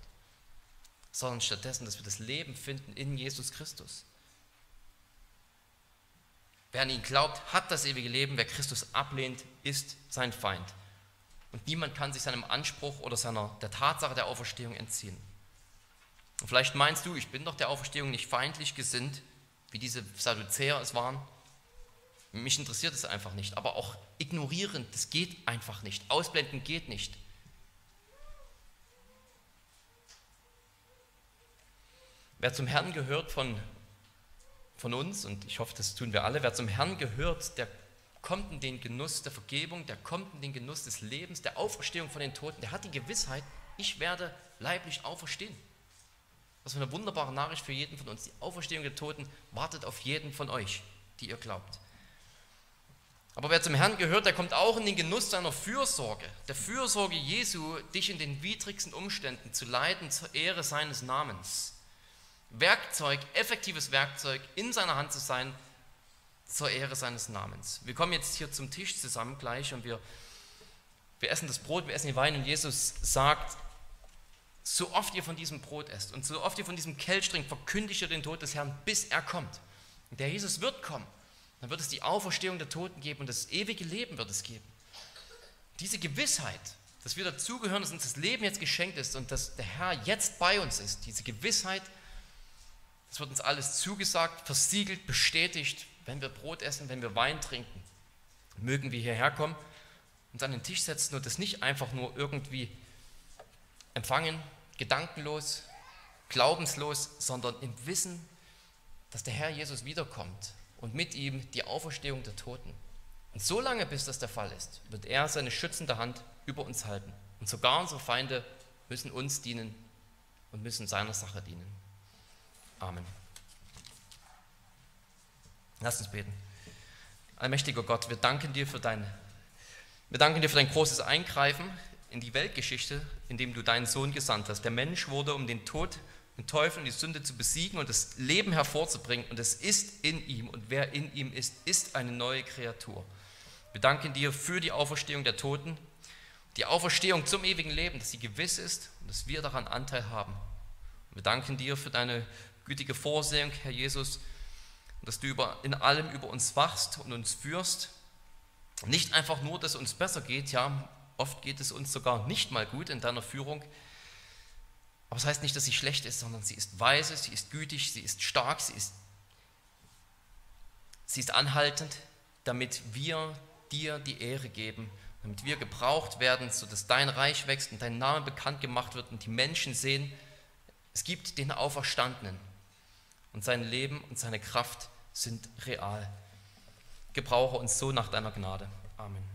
sondern stattdessen, dass wir das Leben finden in Jesus Christus. Wer an ihn glaubt, hat das ewige Leben. Wer Christus ablehnt, ist sein Feind. Und niemand kann sich seinem Anspruch oder seiner, der Tatsache der Auferstehung entziehen. Und vielleicht meinst du, ich bin doch der Auferstehung nicht feindlich gesinnt, wie diese Sadduzäer es waren. Mich interessiert es einfach nicht. Aber auch ignorieren, das geht einfach nicht. Ausblenden geht nicht. Wer zum Herrn gehört von, von uns, und ich hoffe, das tun wir alle, wer zum Herrn gehört, der kommt in den Genuss der Vergebung, der kommt in den Genuss des Lebens, der Auferstehung von den Toten, der hat die Gewissheit, ich werde leiblich auferstehen. Das ist eine wunderbare Nachricht für jeden von uns. Die Auferstehung der Toten wartet auf jeden von euch, die ihr glaubt. Aber wer zum Herrn gehört, der kommt auch in den Genuss seiner Fürsorge, der Fürsorge Jesu, dich in den widrigsten Umständen zu leiten zur Ehre seines Namens. Werkzeug, effektives Werkzeug in seiner Hand zu sein zur Ehre seines Namens. Wir kommen jetzt hier zum Tisch zusammen gleich und wir, wir essen das Brot, wir essen den Wein und Jesus sagt, so oft ihr von diesem Brot esst und so oft ihr von diesem Kelch trinkt, verkündigt ihr den Tod des Herrn, bis er kommt. Und der Jesus wird kommen. Dann wird es die Auferstehung der Toten geben und das ewige Leben wird es geben. Diese Gewissheit, dass wir dazugehören, dass uns das Leben jetzt geschenkt ist und dass der Herr jetzt bei uns ist, diese Gewissheit, es wird uns alles zugesagt, versiegelt, bestätigt, wenn wir Brot essen, wenn wir Wein trinken. Mögen wir hierher kommen uns an den Tisch setzen und das nicht einfach nur irgendwie empfangen, gedankenlos, glaubenslos, sondern im Wissen, dass der Herr Jesus wiederkommt und mit ihm die Auferstehung der Toten. Und so lange, bis das der Fall ist, wird er seine schützende Hand über uns halten. Und sogar unsere Feinde müssen uns dienen und müssen seiner Sache dienen. Amen. Lass uns beten. Allmächtiger Gott, wir danken dir für dein, wir danken dir für dein großes Eingreifen in die Weltgeschichte, indem du deinen Sohn gesandt hast. Der Mensch wurde, um den Tod, den Teufel und die Sünde zu besiegen und das Leben hervorzubringen. Und es ist in ihm. Und wer in ihm ist, ist eine neue Kreatur. Wir danken dir für die Auferstehung der Toten, die Auferstehung zum ewigen Leben, dass sie gewiss ist und dass wir daran Anteil haben. Wir danken dir für deine gütige Vorsehung, Herr Jesus, und dass du über, in allem über uns wachst und uns führst. Nicht einfach nur, dass es uns besser geht, ja, oft geht es uns sogar nicht mal gut in deiner Führung. Aber es das heißt nicht, dass sie schlecht ist, sondern sie ist weise, sie ist gütig, sie ist stark, sie ist, sie ist anhaltend, damit wir dir die Ehre geben, damit wir gebraucht werden, sodass dein Reich wächst und dein Name bekannt gemacht wird und die Menschen sehen, es gibt den Auferstandenen und sein Leben und seine Kraft sind real. Gebrauche uns so nach deiner Gnade. Amen.